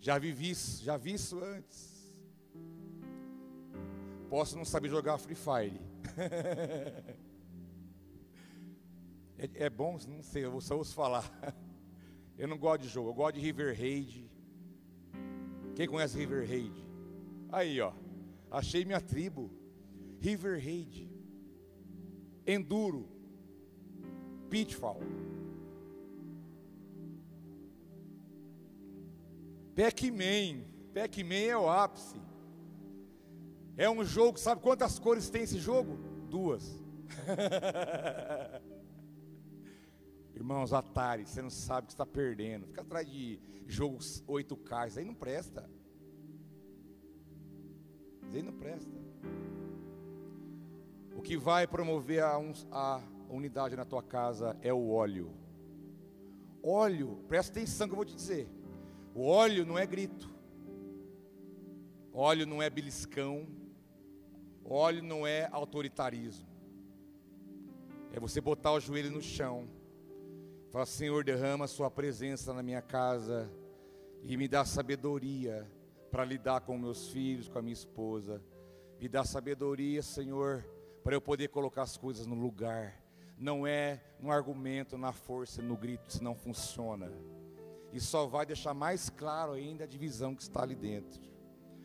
Já vivi isso, já vi isso antes. Posso não saber jogar Free Fire. é, é, bom, não sei, eu só ouço falar. Eu não gosto de jogo, eu gosto de River Raid. Quem conhece River Raid? Aí, ó. Achei minha tribo. River Raid. Enduro. Pitfall. Pac-Man. Pac-Man é o ápice. É um jogo, sabe quantas cores tem esse jogo? Duas. Irmãos, Atari, você não sabe o que está perdendo. Fica atrás de jogos 8K, isso aí não presta. Isso aí não presta. O que vai promover a, a unidade na tua casa é o óleo. Óleo, presta atenção que eu vou te dizer. O óleo não é grito. Óleo não é beliscão. Óleo não é autoritarismo. É você botar o joelho no chão Fala, Senhor, derrama Sua presença na minha casa e me dá sabedoria para lidar com meus filhos, com a minha esposa. Me dá sabedoria, Senhor, para eu poder colocar as coisas no lugar. Não é um argumento na força, no grito, isso não funciona. e só vai deixar mais claro ainda a divisão que está ali dentro.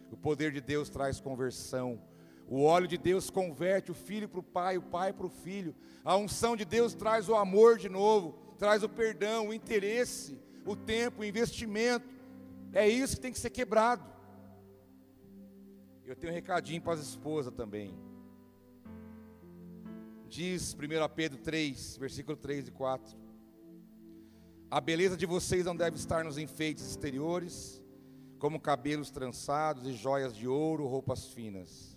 O poder de Deus traz conversão. O óleo de Deus converte o filho para o pai, o pai para o filho. A unção de Deus traz o amor de novo, traz o perdão, o interesse, o tempo, o investimento. É isso que tem que ser quebrado. Eu tenho um recadinho para as esposas também. Diz 1 Pedro 3, versículo 3 e 4. A beleza de vocês não deve estar nos enfeites exteriores, como cabelos trançados e joias de ouro, roupas finas.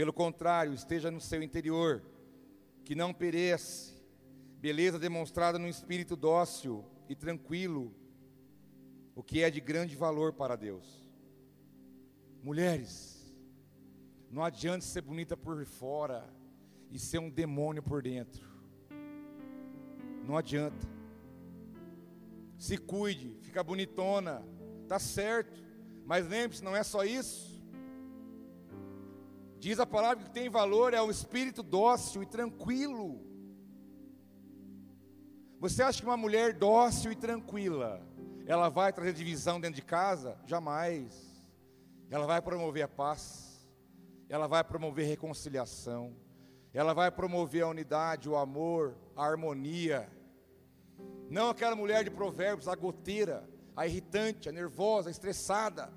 Pelo contrário, esteja no seu interior, que não perece, beleza demonstrada no espírito dócil e tranquilo, o que é de grande valor para Deus. Mulheres, não adianta ser bonita por fora e ser um demônio por dentro. Não adianta se cuide, fica bonitona, tá certo. Mas lembre-se, não é só isso. Diz a palavra que tem valor é o espírito dócil e tranquilo. Você acha que uma mulher dócil e tranquila, ela vai trazer divisão dentro de casa? Jamais. Ela vai promover a paz. Ela vai promover reconciliação. Ela vai promover a unidade, o amor, a harmonia não aquela mulher de provérbios, a goteira, a irritante, a nervosa, a estressada,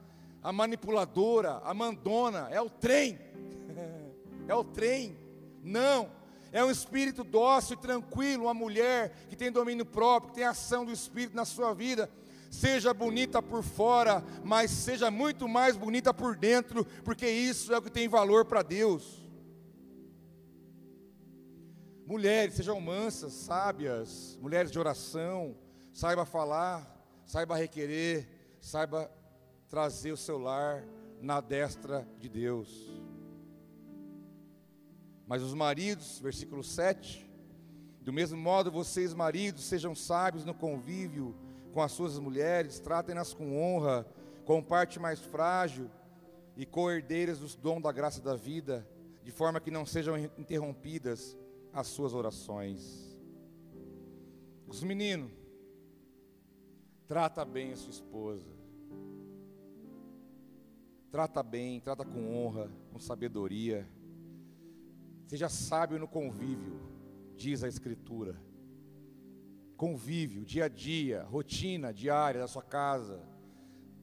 a manipuladora, a mandona, é o trem. é o trem. Não, é um espírito dócil e tranquilo, uma mulher que tem domínio próprio, que tem ação do espírito na sua vida. Seja bonita por fora, mas seja muito mais bonita por dentro, porque isso é o que tem valor para Deus. Mulheres, sejam mansas, sábias, mulheres de oração, saiba falar, saiba requerer, saiba trazer o seu lar na destra de Deus. Mas os maridos, versículo 7, do mesmo modo vocês, maridos, sejam sábios no convívio com as suas mulheres, tratem-nas com honra, com parte mais frágil e co-herdeiras dos dom da graça da vida, de forma que não sejam interrompidas as suas orações. Os meninos, trata bem a sua esposa. Trata bem, trata com honra, com sabedoria. Seja sábio no convívio, diz a Escritura. Convívio, dia a dia, rotina diária da sua casa.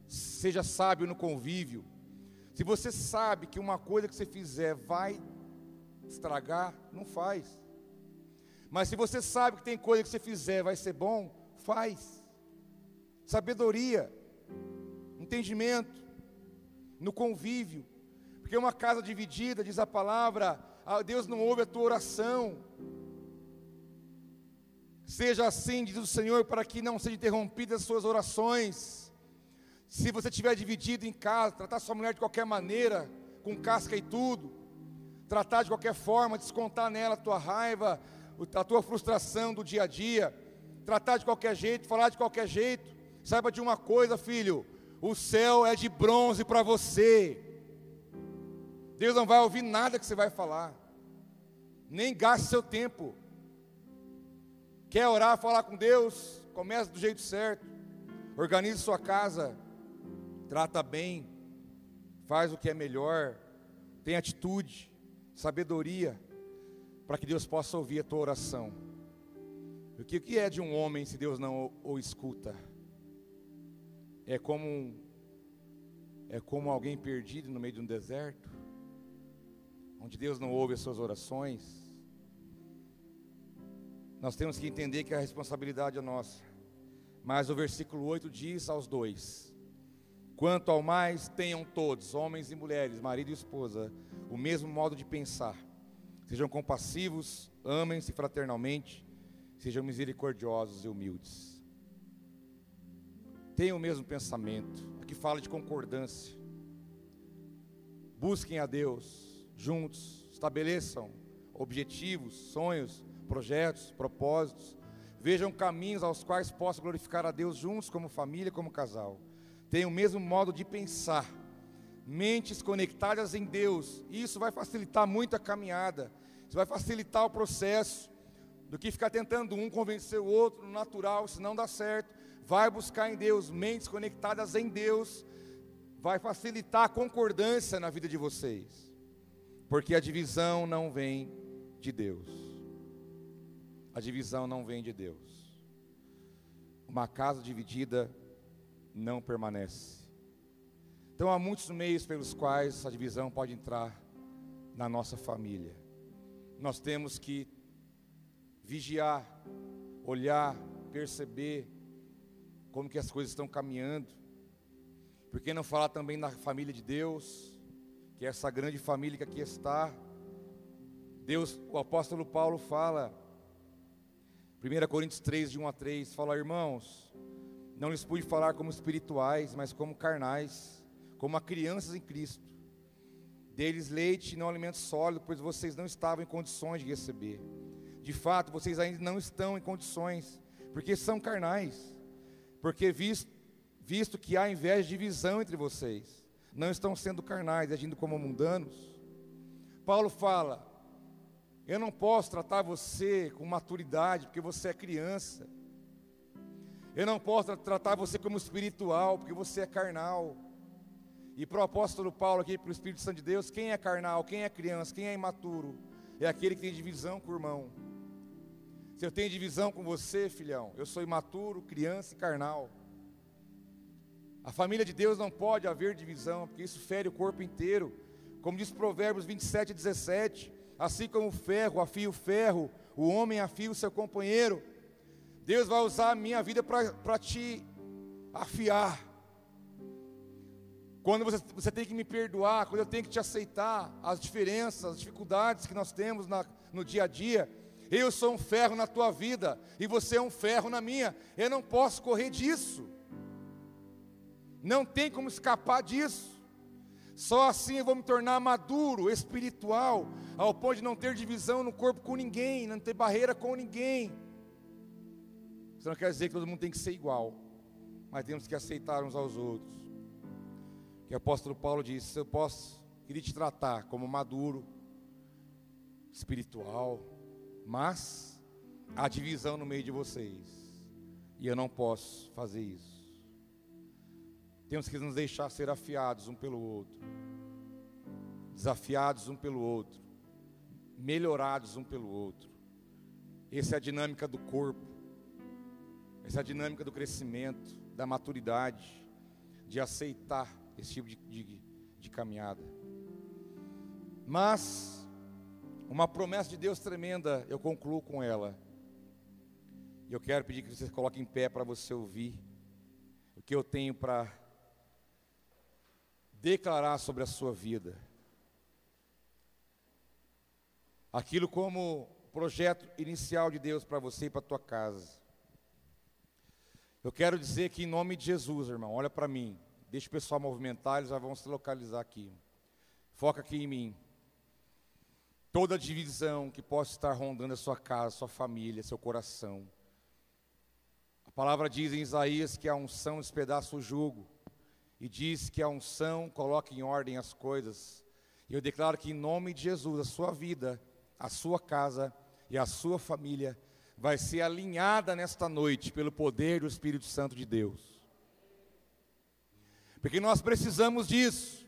Seja sábio no convívio. Se você sabe que uma coisa que você fizer vai estragar, não faz. Mas se você sabe que tem coisa que você fizer vai ser bom, faz. Sabedoria, entendimento, no convívio. Porque uma casa dividida, diz a palavra, Deus não ouve a tua oração. Seja assim, diz o Senhor, para que não sejam interrompidas as suas orações. Se você estiver dividido em casa, tratar sua mulher de qualquer maneira, com casca e tudo, tratar de qualquer forma, descontar nela a tua raiva, a tua frustração do dia a dia, tratar de qualquer jeito, falar de qualquer jeito. Saiba de uma coisa, filho: o céu é de bronze para você. Deus não vai ouvir nada que você vai falar, nem gaste seu tempo. Quer orar, falar com Deus? Comece do jeito certo. Organize sua casa, trata bem, faz o que é melhor, tem atitude, sabedoria para que Deus possa ouvir a tua oração. O que é de um homem se Deus não o, o escuta? É como é como alguém perdido no meio de um deserto, onde Deus não ouve as suas orações. Nós temos que entender que a responsabilidade é nossa. Mas o versículo 8 diz aos dois: Quanto ao mais, tenham todos, homens e mulheres, marido e esposa, o mesmo modo de pensar Sejam compassivos, amem-se fraternalmente, sejam misericordiosos e humildes. Tenham o mesmo pensamento. Aqui fala de concordância. Busquem a Deus juntos, estabeleçam objetivos, sonhos, projetos, propósitos. Vejam caminhos aos quais possam glorificar a Deus juntos, como família, como casal. Tenham o mesmo modo de pensar mentes conectadas em Deus. Isso vai facilitar muito a caminhada. Isso vai facilitar o processo do que ficar tentando um convencer o outro no natural, se não dá certo. Vai buscar em Deus, mentes conectadas em Deus, vai facilitar a concordância na vida de vocês, porque a divisão não vem de Deus. A divisão não vem de Deus. Uma casa dividida não permanece. Então há muitos meios pelos quais essa divisão pode entrar na nossa família. Nós temos que vigiar, olhar, perceber como que as coisas estão caminhando. Por que não falar também na família de Deus, que é essa grande família que aqui está? Deus, o apóstolo Paulo fala, 1 Coríntios 3, de 1 a 3, fala, irmãos, não lhes pude falar como espirituais, mas como carnais, como a crianças em Cristo. Deles leite e não alimento sólido, pois vocês não estavam em condições de receber. De fato, vocês ainda não estão em condições, porque são carnais. Porque visto, visto que há inveja e divisão entre vocês, não estão sendo carnais, agindo como mundanos. Paulo fala: Eu não posso tratar você com maturidade, porque você é criança. Eu não posso tratar você como espiritual, porque você é carnal. E para o apóstolo Paulo aqui, para o Espírito Santo de Deus, quem é carnal, quem é criança, quem é imaturo, é aquele que tem divisão com o irmão. Se eu tenho divisão com você, filhão, eu sou imaturo, criança e carnal. A família de Deus não pode haver divisão, porque isso fere o corpo inteiro. Como diz Provérbios 27, 17: assim como o ferro afia o ferro, o homem afia o seu companheiro. Deus vai usar a minha vida para te afiar. Quando você, você, tem que me perdoar, quando eu tenho que te aceitar, as diferenças, as dificuldades que nós temos na, no dia a dia, eu sou um ferro na tua vida e você é um ferro na minha. Eu não posso correr disso. Não tem como escapar disso. Só assim eu vou me tornar maduro, espiritual, ao ponto de não ter divisão no corpo com ninguém, não ter barreira com ninguém. Isso não quer dizer que todo mundo tem que ser igual, mas temos que aceitar uns aos outros. Que o apóstolo Paulo disse: Eu posso, queria te tratar como maduro, espiritual, mas há divisão no meio de vocês. E eu não posso fazer isso. Temos que nos deixar ser afiados um pelo outro. Desafiados um pelo outro. Melhorados um pelo outro. Essa é a dinâmica do corpo. Essa é a dinâmica do crescimento, da maturidade, de aceitar esse tipo de, de, de caminhada. Mas uma promessa de Deus tremenda, eu concluo com ela. E eu quero pedir que você coloque em pé para você ouvir o que eu tenho para declarar sobre a sua vida. Aquilo como projeto inicial de Deus para você e para a tua casa. Eu quero dizer que em nome de Jesus, irmão, olha para mim. Deixa o pessoal movimentar, eles já vão se localizar aqui. Foca aqui em mim toda divisão que possa estar rondando a sua casa, sua família, seu coração. A palavra diz em Isaías que a unção despedaça o jugo, e diz que a unção coloca em ordem as coisas. E eu declaro que em nome de Jesus, a sua vida, a sua casa e a sua família vai ser alinhada nesta noite pelo poder do Espírito Santo de Deus. Porque nós precisamos disso.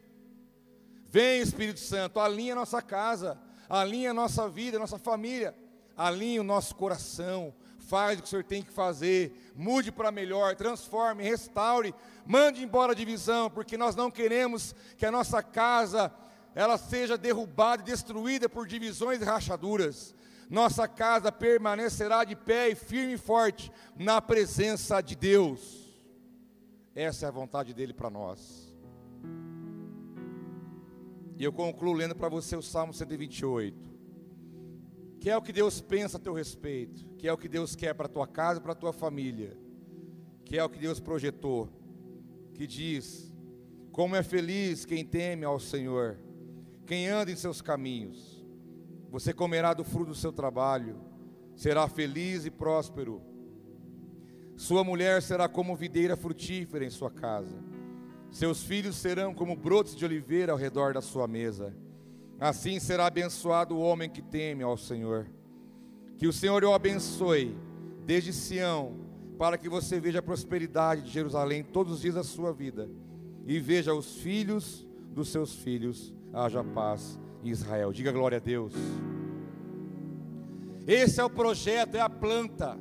Vem Espírito Santo, alinha nossa casa, alinha a nossa vida, a nossa família, alinha o nosso coração, faz o que o Senhor tem que fazer, mude para melhor, transforme, restaure, mande embora a divisão, porque nós não queremos que a nossa casa ela seja derrubada e destruída por divisões e rachaduras. Nossa casa permanecerá de pé e firme e forte na presença de Deus. Essa é a vontade dele para nós. E eu concluo lendo para você o Salmo 128. Que é o que Deus pensa a teu respeito, que é o que Deus quer para a tua casa para a tua família, que é o que Deus projetou, que diz: Como é feliz quem teme ao Senhor, quem anda em seus caminhos. Você comerá do fruto do seu trabalho, será feliz e próspero. Sua mulher será como videira frutífera em sua casa seus filhos serão como brotos de oliveira ao redor da sua mesa. Assim será abençoado o homem que teme ao Senhor. Que o Senhor o abençoe desde Sião para que você veja a prosperidade de Jerusalém todos os dias da sua vida e veja os filhos dos seus filhos, haja paz em Israel. Diga glória a Deus. Esse é o projeto, é a planta.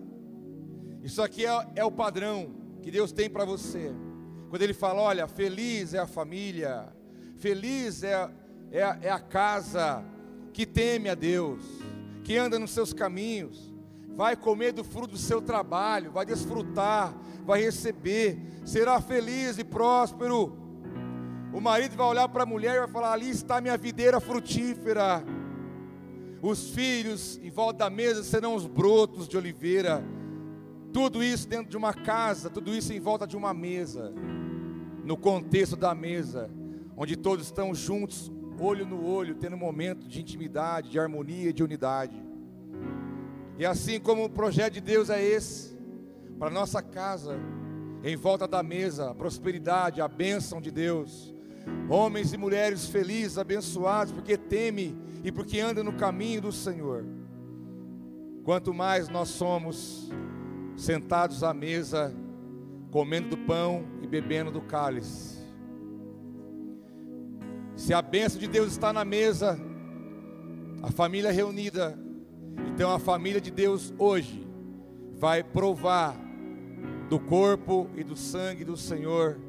Isso aqui é, é o padrão que Deus tem para você. Quando Ele fala: olha, feliz é a família, feliz é, é, é a casa que teme a Deus, que anda nos seus caminhos, vai comer do fruto do seu trabalho, vai desfrutar, vai receber, será feliz e próspero. O marido vai olhar para a mulher e vai falar: ali está minha videira frutífera. Os filhos em volta da mesa serão os brotos de oliveira. Tudo isso dentro de uma casa, tudo isso em volta de uma mesa. No contexto da mesa, onde todos estão juntos, olho no olho, tendo um momento de intimidade, de harmonia, de unidade. E assim como o projeto de Deus é esse, para nossa casa, em volta da mesa, a prosperidade, a bênção de Deus. Homens e mulheres felizes, abençoados, porque teme e porque anda no caminho do Senhor. Quanto mais nós somos sentados à mesa, comendo do pão e bebendo do cálice. Se a bênção de Deus está na mesa, a família reunida, então a família de Deus hoje vai provar do corpo e do sangue do Senhor,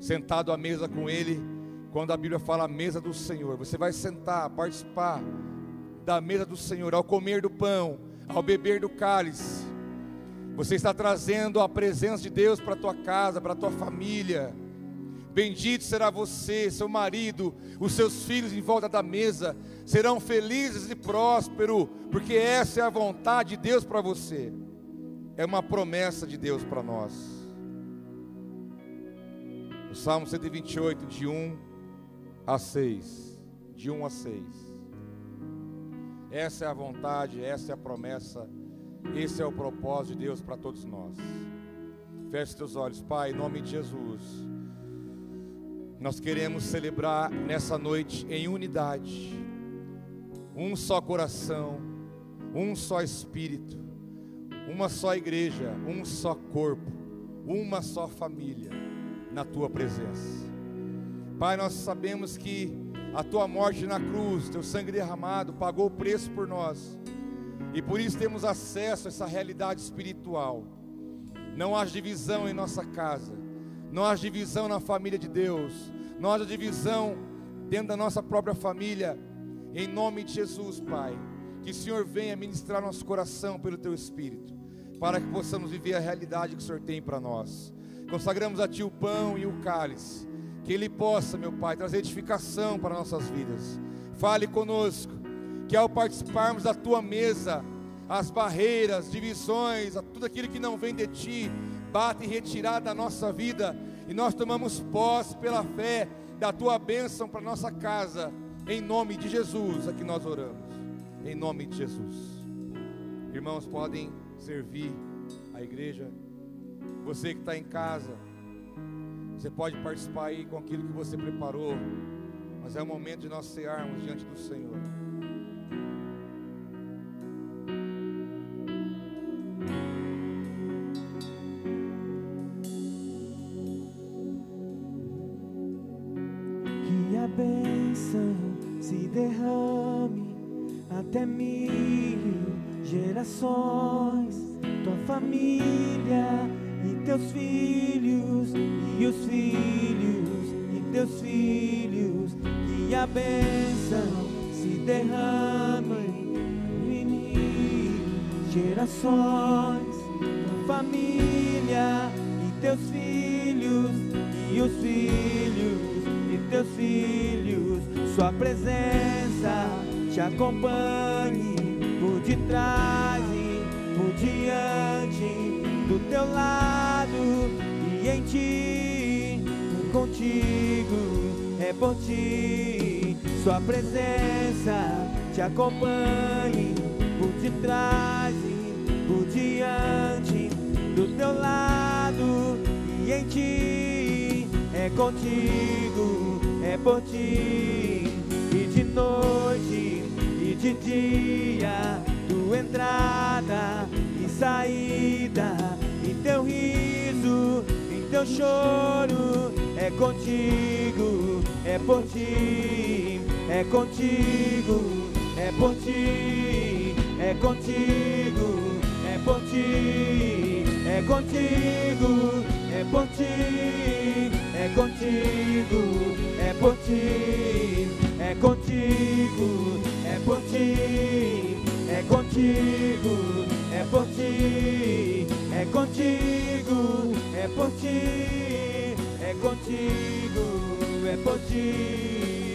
sentado à mesa com Ele, quando a Bíblia fala a mesa do Senhor, você vai sentar, participar da mesa do Senhor, ao comer do pão, ao beber do cálice. Você está trazendo a presença de Deus para a tua casa, para a tua família. Bendito será você, seu marido, os seus filhos em volta da mesa serão felizes e prósperos, porque essa é a vontade de Deus para você. É uma promessa de Deus para nós. O Salmo 128, de 1 a 6. De 1 a 6. Essa é a vontade, essa é a promessa, esse é o propósito de Deus para todos nós. Feche teus olhos, Pai, em nome de Jesus. Nós queremos celebrar nessa noite em unidade, um só coração, um só espírito, uma só igreja, um só corpo, uma só família na tua presença. Pai, nós sabemos que a tua morte na cruz, teu sangue derramado, pagou o preço por nós. E por isso temos acesso a essa realidade espiritual. Não há divisão em nossa casa. Não há divisão na família de Deus. Não há divisão dentro da nossa própria família. Em nome de Jesus, Pai. Que o Senhor venha ministrar nosso coração pelo teu Espírito. Para que possamos viver a realidade que o Senhor tem para nós. Consagramos a Ti o pão e o cálice que Ele possa, meu Pai, trazer edificação para nossas vidas. Fale conosco, que ao participarmos da Tua mesa, as barreiras, divisões, tudo aquilo que não vem de Ti, bate e retirar da nossa vida, e nós tomamos posse pela fé da Tua bênção para nossa casa, em nome de Jesus, aqui nós oramos, em nome de Jesus. Irmãos, podem servir a igreja, você que está em casa, você pode participar aí com aquilo que você preparou, mas é o momento de nós cearmos diante do Senhor. Gerações, tua família e teus filhos e os filhos e teus filhos, que a bênção se em gerações, família e teus filhos e os filhos e teus filhos, sua presença te acompanhe por detrás diante do teu lado e em ti, contigo é por ti. Sua presença te acompanhe por detrás e por diante, do teu lado e em ti, é contigo, é por ti. E de noite e de dia, tua entrada saída, e teu rio teu choro é contigo, é por ti, é contigo, é por ti, é contigo, é por ti, é contigo, é por ti, é contigo, é por ti, é contigo, é por ti, é contigo, é por ti, é contigo, é por ti, é contigo, é por ti.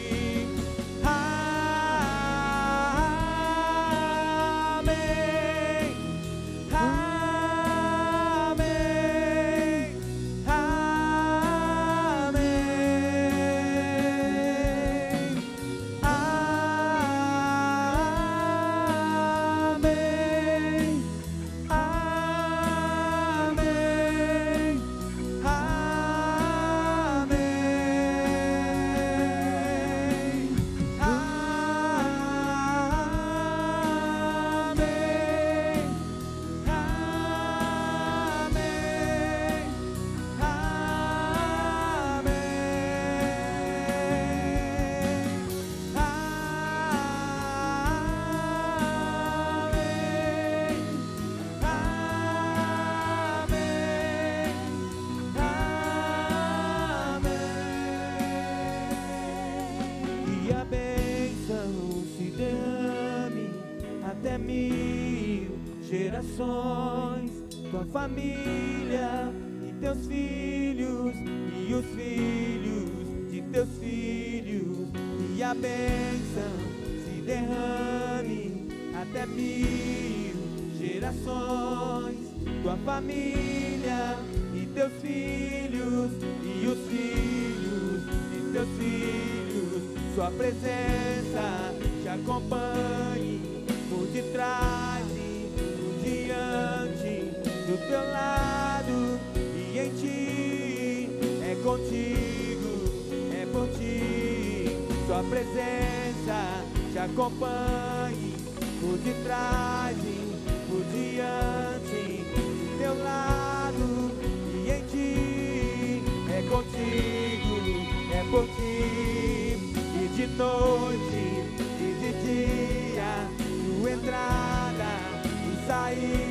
Gerações, tua família e teus filhos e os filhos de teus filhos. E a bênção se derrame até mil gerações, tua família e teus filhos e os filhos de teus filhos. Sua presença te acompanhe teu lado e em ti. É contigo, é por ti. Sua presença te acompanhe por detrás e por diante, do teu lado e em ti. É contigo, é por ti. E de noite e de dia, tua entrada e saída,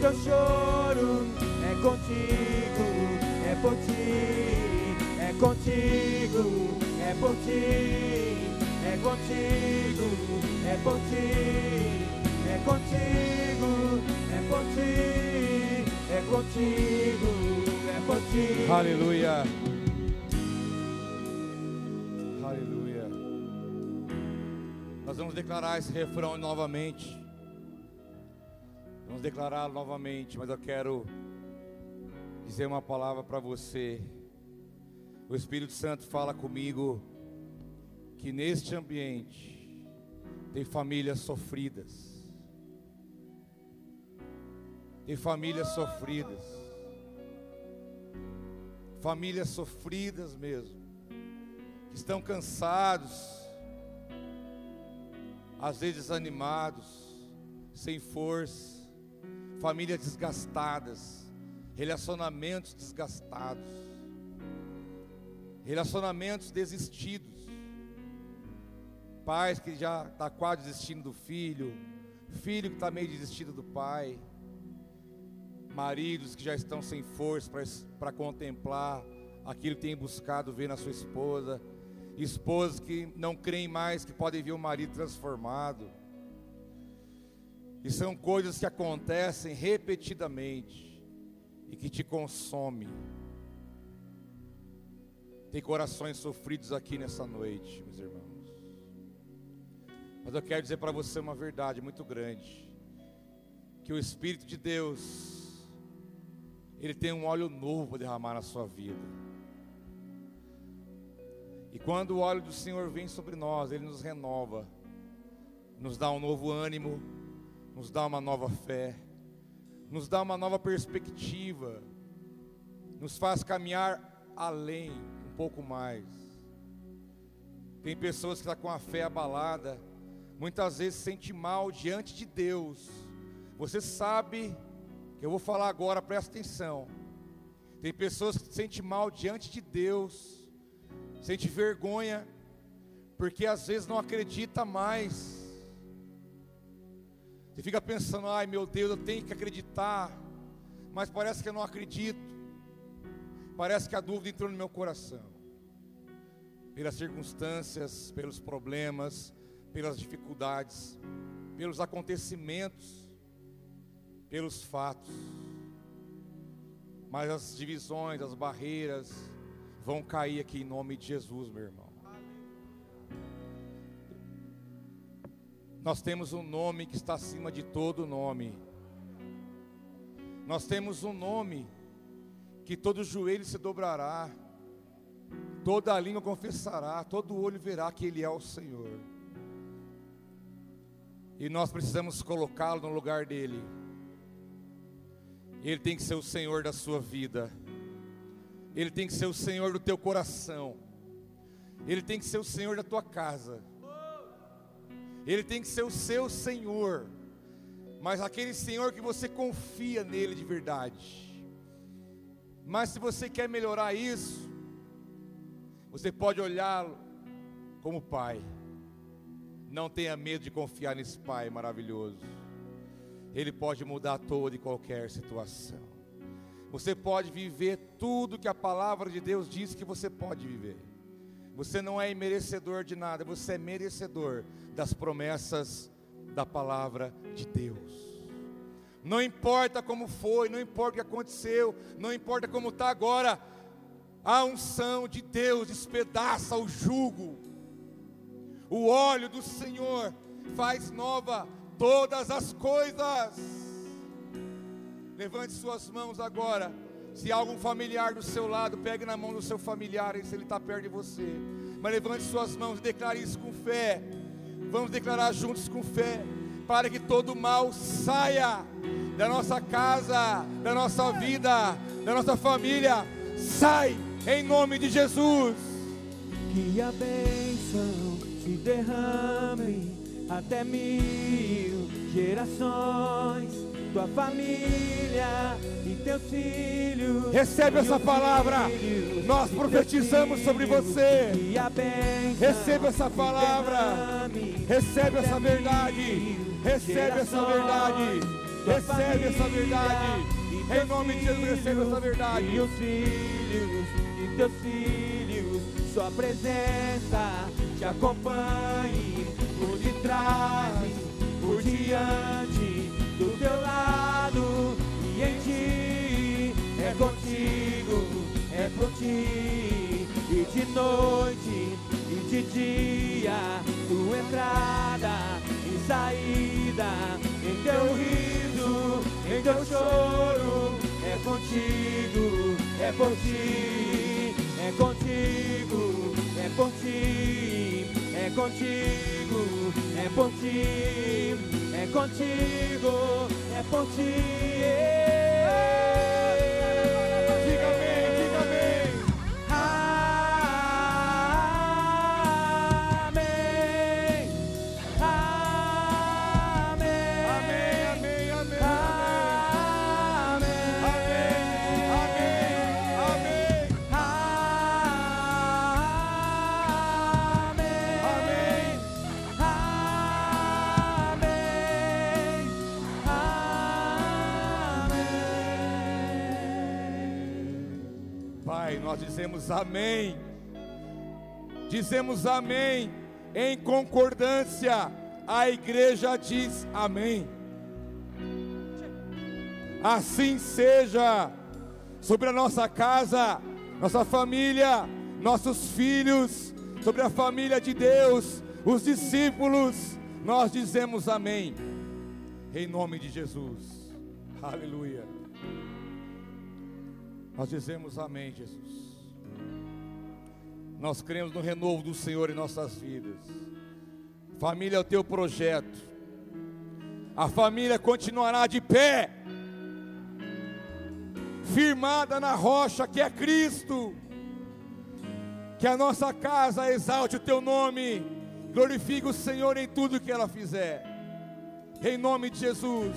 teu choro, é contigo, é por ti, é contigo, é por ti, é contigo, é por ti, é contigo, é por ti, é contigo, é por ti. Aleluia. Aleluia. Nós vamos declarar esse refrão novamente. Vamos declarar novamente, mas eu quero dizer uma palavra para você. O Espírito Santo fala comigo que neste ambiente tem famílias sofridas. Tem famílias sofridas. Famílias sofridas mesmo. Que estão cansados, às vezes desanimados, sem força. Famílias desgastadas, relacionamentos desgastados, relacionamentos desistidos, pais que já está quase desistindo do filho, filho que está meio desistido do pai, maridos que já estão sem força para contemplar aquilo que tem buscado ver na sua esposa, esposas que não creem mais que podem ver o marido transformado. E são coisas que acontecem repetidamente e que te consomem. Tem corações sofridos aqui nessa noite, meus irmãos. Mas eu quero dizer para você uma verdade muito grande: que o Espírito de Deus, Ele tem um óleo novo para derramar na sua vida. E quando o óleo do Senhor vem sobre nós, Ele nos renova, nos dá um novo ânimo, nos dá uma nova fé, nos dá uma nova perspectiva, nos faz caminhar além, um pouco mais. Tem pessoas que estão com a fé abalada, muitas vezes se sente mal diante de Deus. Você sabe que eu vou falar agora, presta atenção. Tem pessoas que se sentem mal diante de Deus, sente vergonha, porque às vezes não acredita mais. Você fica pensando, ai meu Deus, eu tenho que acreditar, mas parece que eu não acredito. Parece que a dúvida entrou no meu coração. Pelas circunstâncias, pelos problemas, pelas dificuldades, pelos acontecimentos, pelos fatos. Mas as divisões, as barreiras vão cair aqui em nome de Jesus, meu irmão. Nós temos um nome que está acima de todo nome. Nós temos um nome que todo joelho se dobrará, toda língua confessará, todo olho verá que Ele é o Senhor. E nós precisamos colocá-lo no lugar dele. Ele tem que ser o Senhor da sua vida. Ele tem que ser o Senhor do teu coração. Ele tem que ser o Senhor da tua casa. Ele tem que ser o seu Senhor. Mas aquele Senhor que você confia nele de verdade. Mas se você quer melhorar isso, você pode olhá-lo como Pai. Não tenha medo de confiar nesse Pai maravilhoso. Ele pode mudar toda e qualquer situação. Você pode viver tudo que a palavra de Deus diz que você pode viver. Você não é merecedor de nada, você é merecedor das promessas da palavra de Deus. Não importa como foi, não importa o que aconteceu, não importa como está agora, a unção de Deus despedaça o jugo o óleo do Senhor faz nova todas as coisas. Levante suas mãos agora. Se há algum familiar do seu lado, pegue na mão do seu familiar, se ele está perto de você. Mas levante suas mãos e declare isso com fé. Vamos declarar juntos com fé. Para que todo mal saia da nossa casa, da nossa vida, da nossa família. Sai em nome de Jesus. Que a bênção se derrame até mil gerações, tua família e teus filhos. Recebe essa palavra, nós profetizamos sobre você. Recebe essa palavra, recebe essa verdade, recebe essa verdade, recebe essa verdade. Em nome de Jesus, recebe essa verdade. E os filhos e teus filhos, sua presença te acompanhe por detrás, por diante, do teu lado e em ti. É contigo, é por ti, e de noite e de dia, tua entrada e saída, em teu riso, em teu choro, é contigo, é por ti, é contigo, é por ti é contigo, é por ti, é contigo, é por ti. Diga nós dizemos amém. Dizemos amém em concordância. A igreja diz amém. Assim seja sobre a nossa casa, nossa família, nossos filhos, sobre a família de Deus, os discípulos. Nós dizemos amém. Em nome de Jesus. Aleluia. Nós dizemos amém, Jesus. Nós cremos no renovo do Senhor em nossas vidas. Família é o teu projeto. A família continuará de pé, firmada na rocha que é Cristo. Que a nossa casa exalte o teu nome, glorifique o Senhor em tudo que ela fizer. Em nome de Jesus.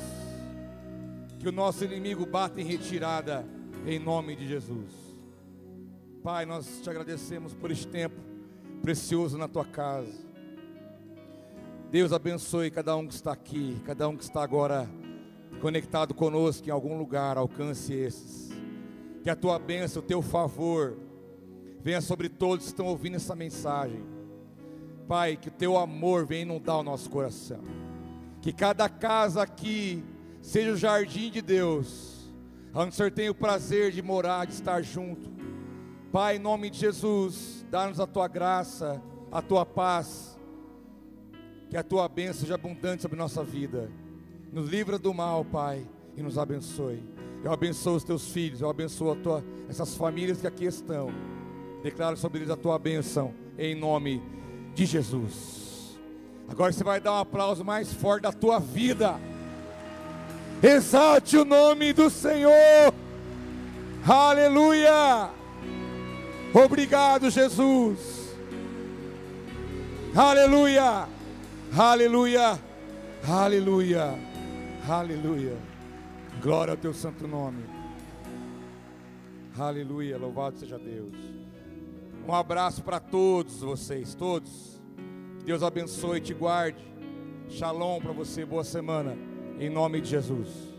Que o nosso inimigo bata em retirada, em nome de Jesus. Pai, nós te agradecemos por este tempo precioso na tua casa. Deus abençoe cada um que está aqui, cada um que está agora conectado conosco em algum lugar, alcance esses. Que a tua bênção, o teu favor, venha sobre todos que estão ouvindo essa mensagem. Pai, que o teu amor venha inundar o nosso coração. Que cada casa aqui seja o jardim de Deus, onde o Senhor tem o prazer de morar, de estar junto. Pai, em nome de Jesus, dá-nos a tua graça, a tua paz, que a tua bênção seja abundante sobre nossa vida. Nos livra do mal, Pai, e nos abençoe. Eu abençoo os teus filhos, eu abençoo tua, essas famílias que aqui estão. Declaro sobre eles a tua bênção, em nome de Jesus. Agora você vai dar um aplauso mais forte da tua vida. Exalte o nome do Senhor. Aleluia. Obrigado, Jesus. Aleluia. Aleluia. Aleluia. Aleluia. Glória ao teu santo nome. Aleluia. Louvado seja Deus. Um abraço para todos vocês, todos. Deus abençoe e te guarde. Shalom para você, boa semana. Em nome de Jesus.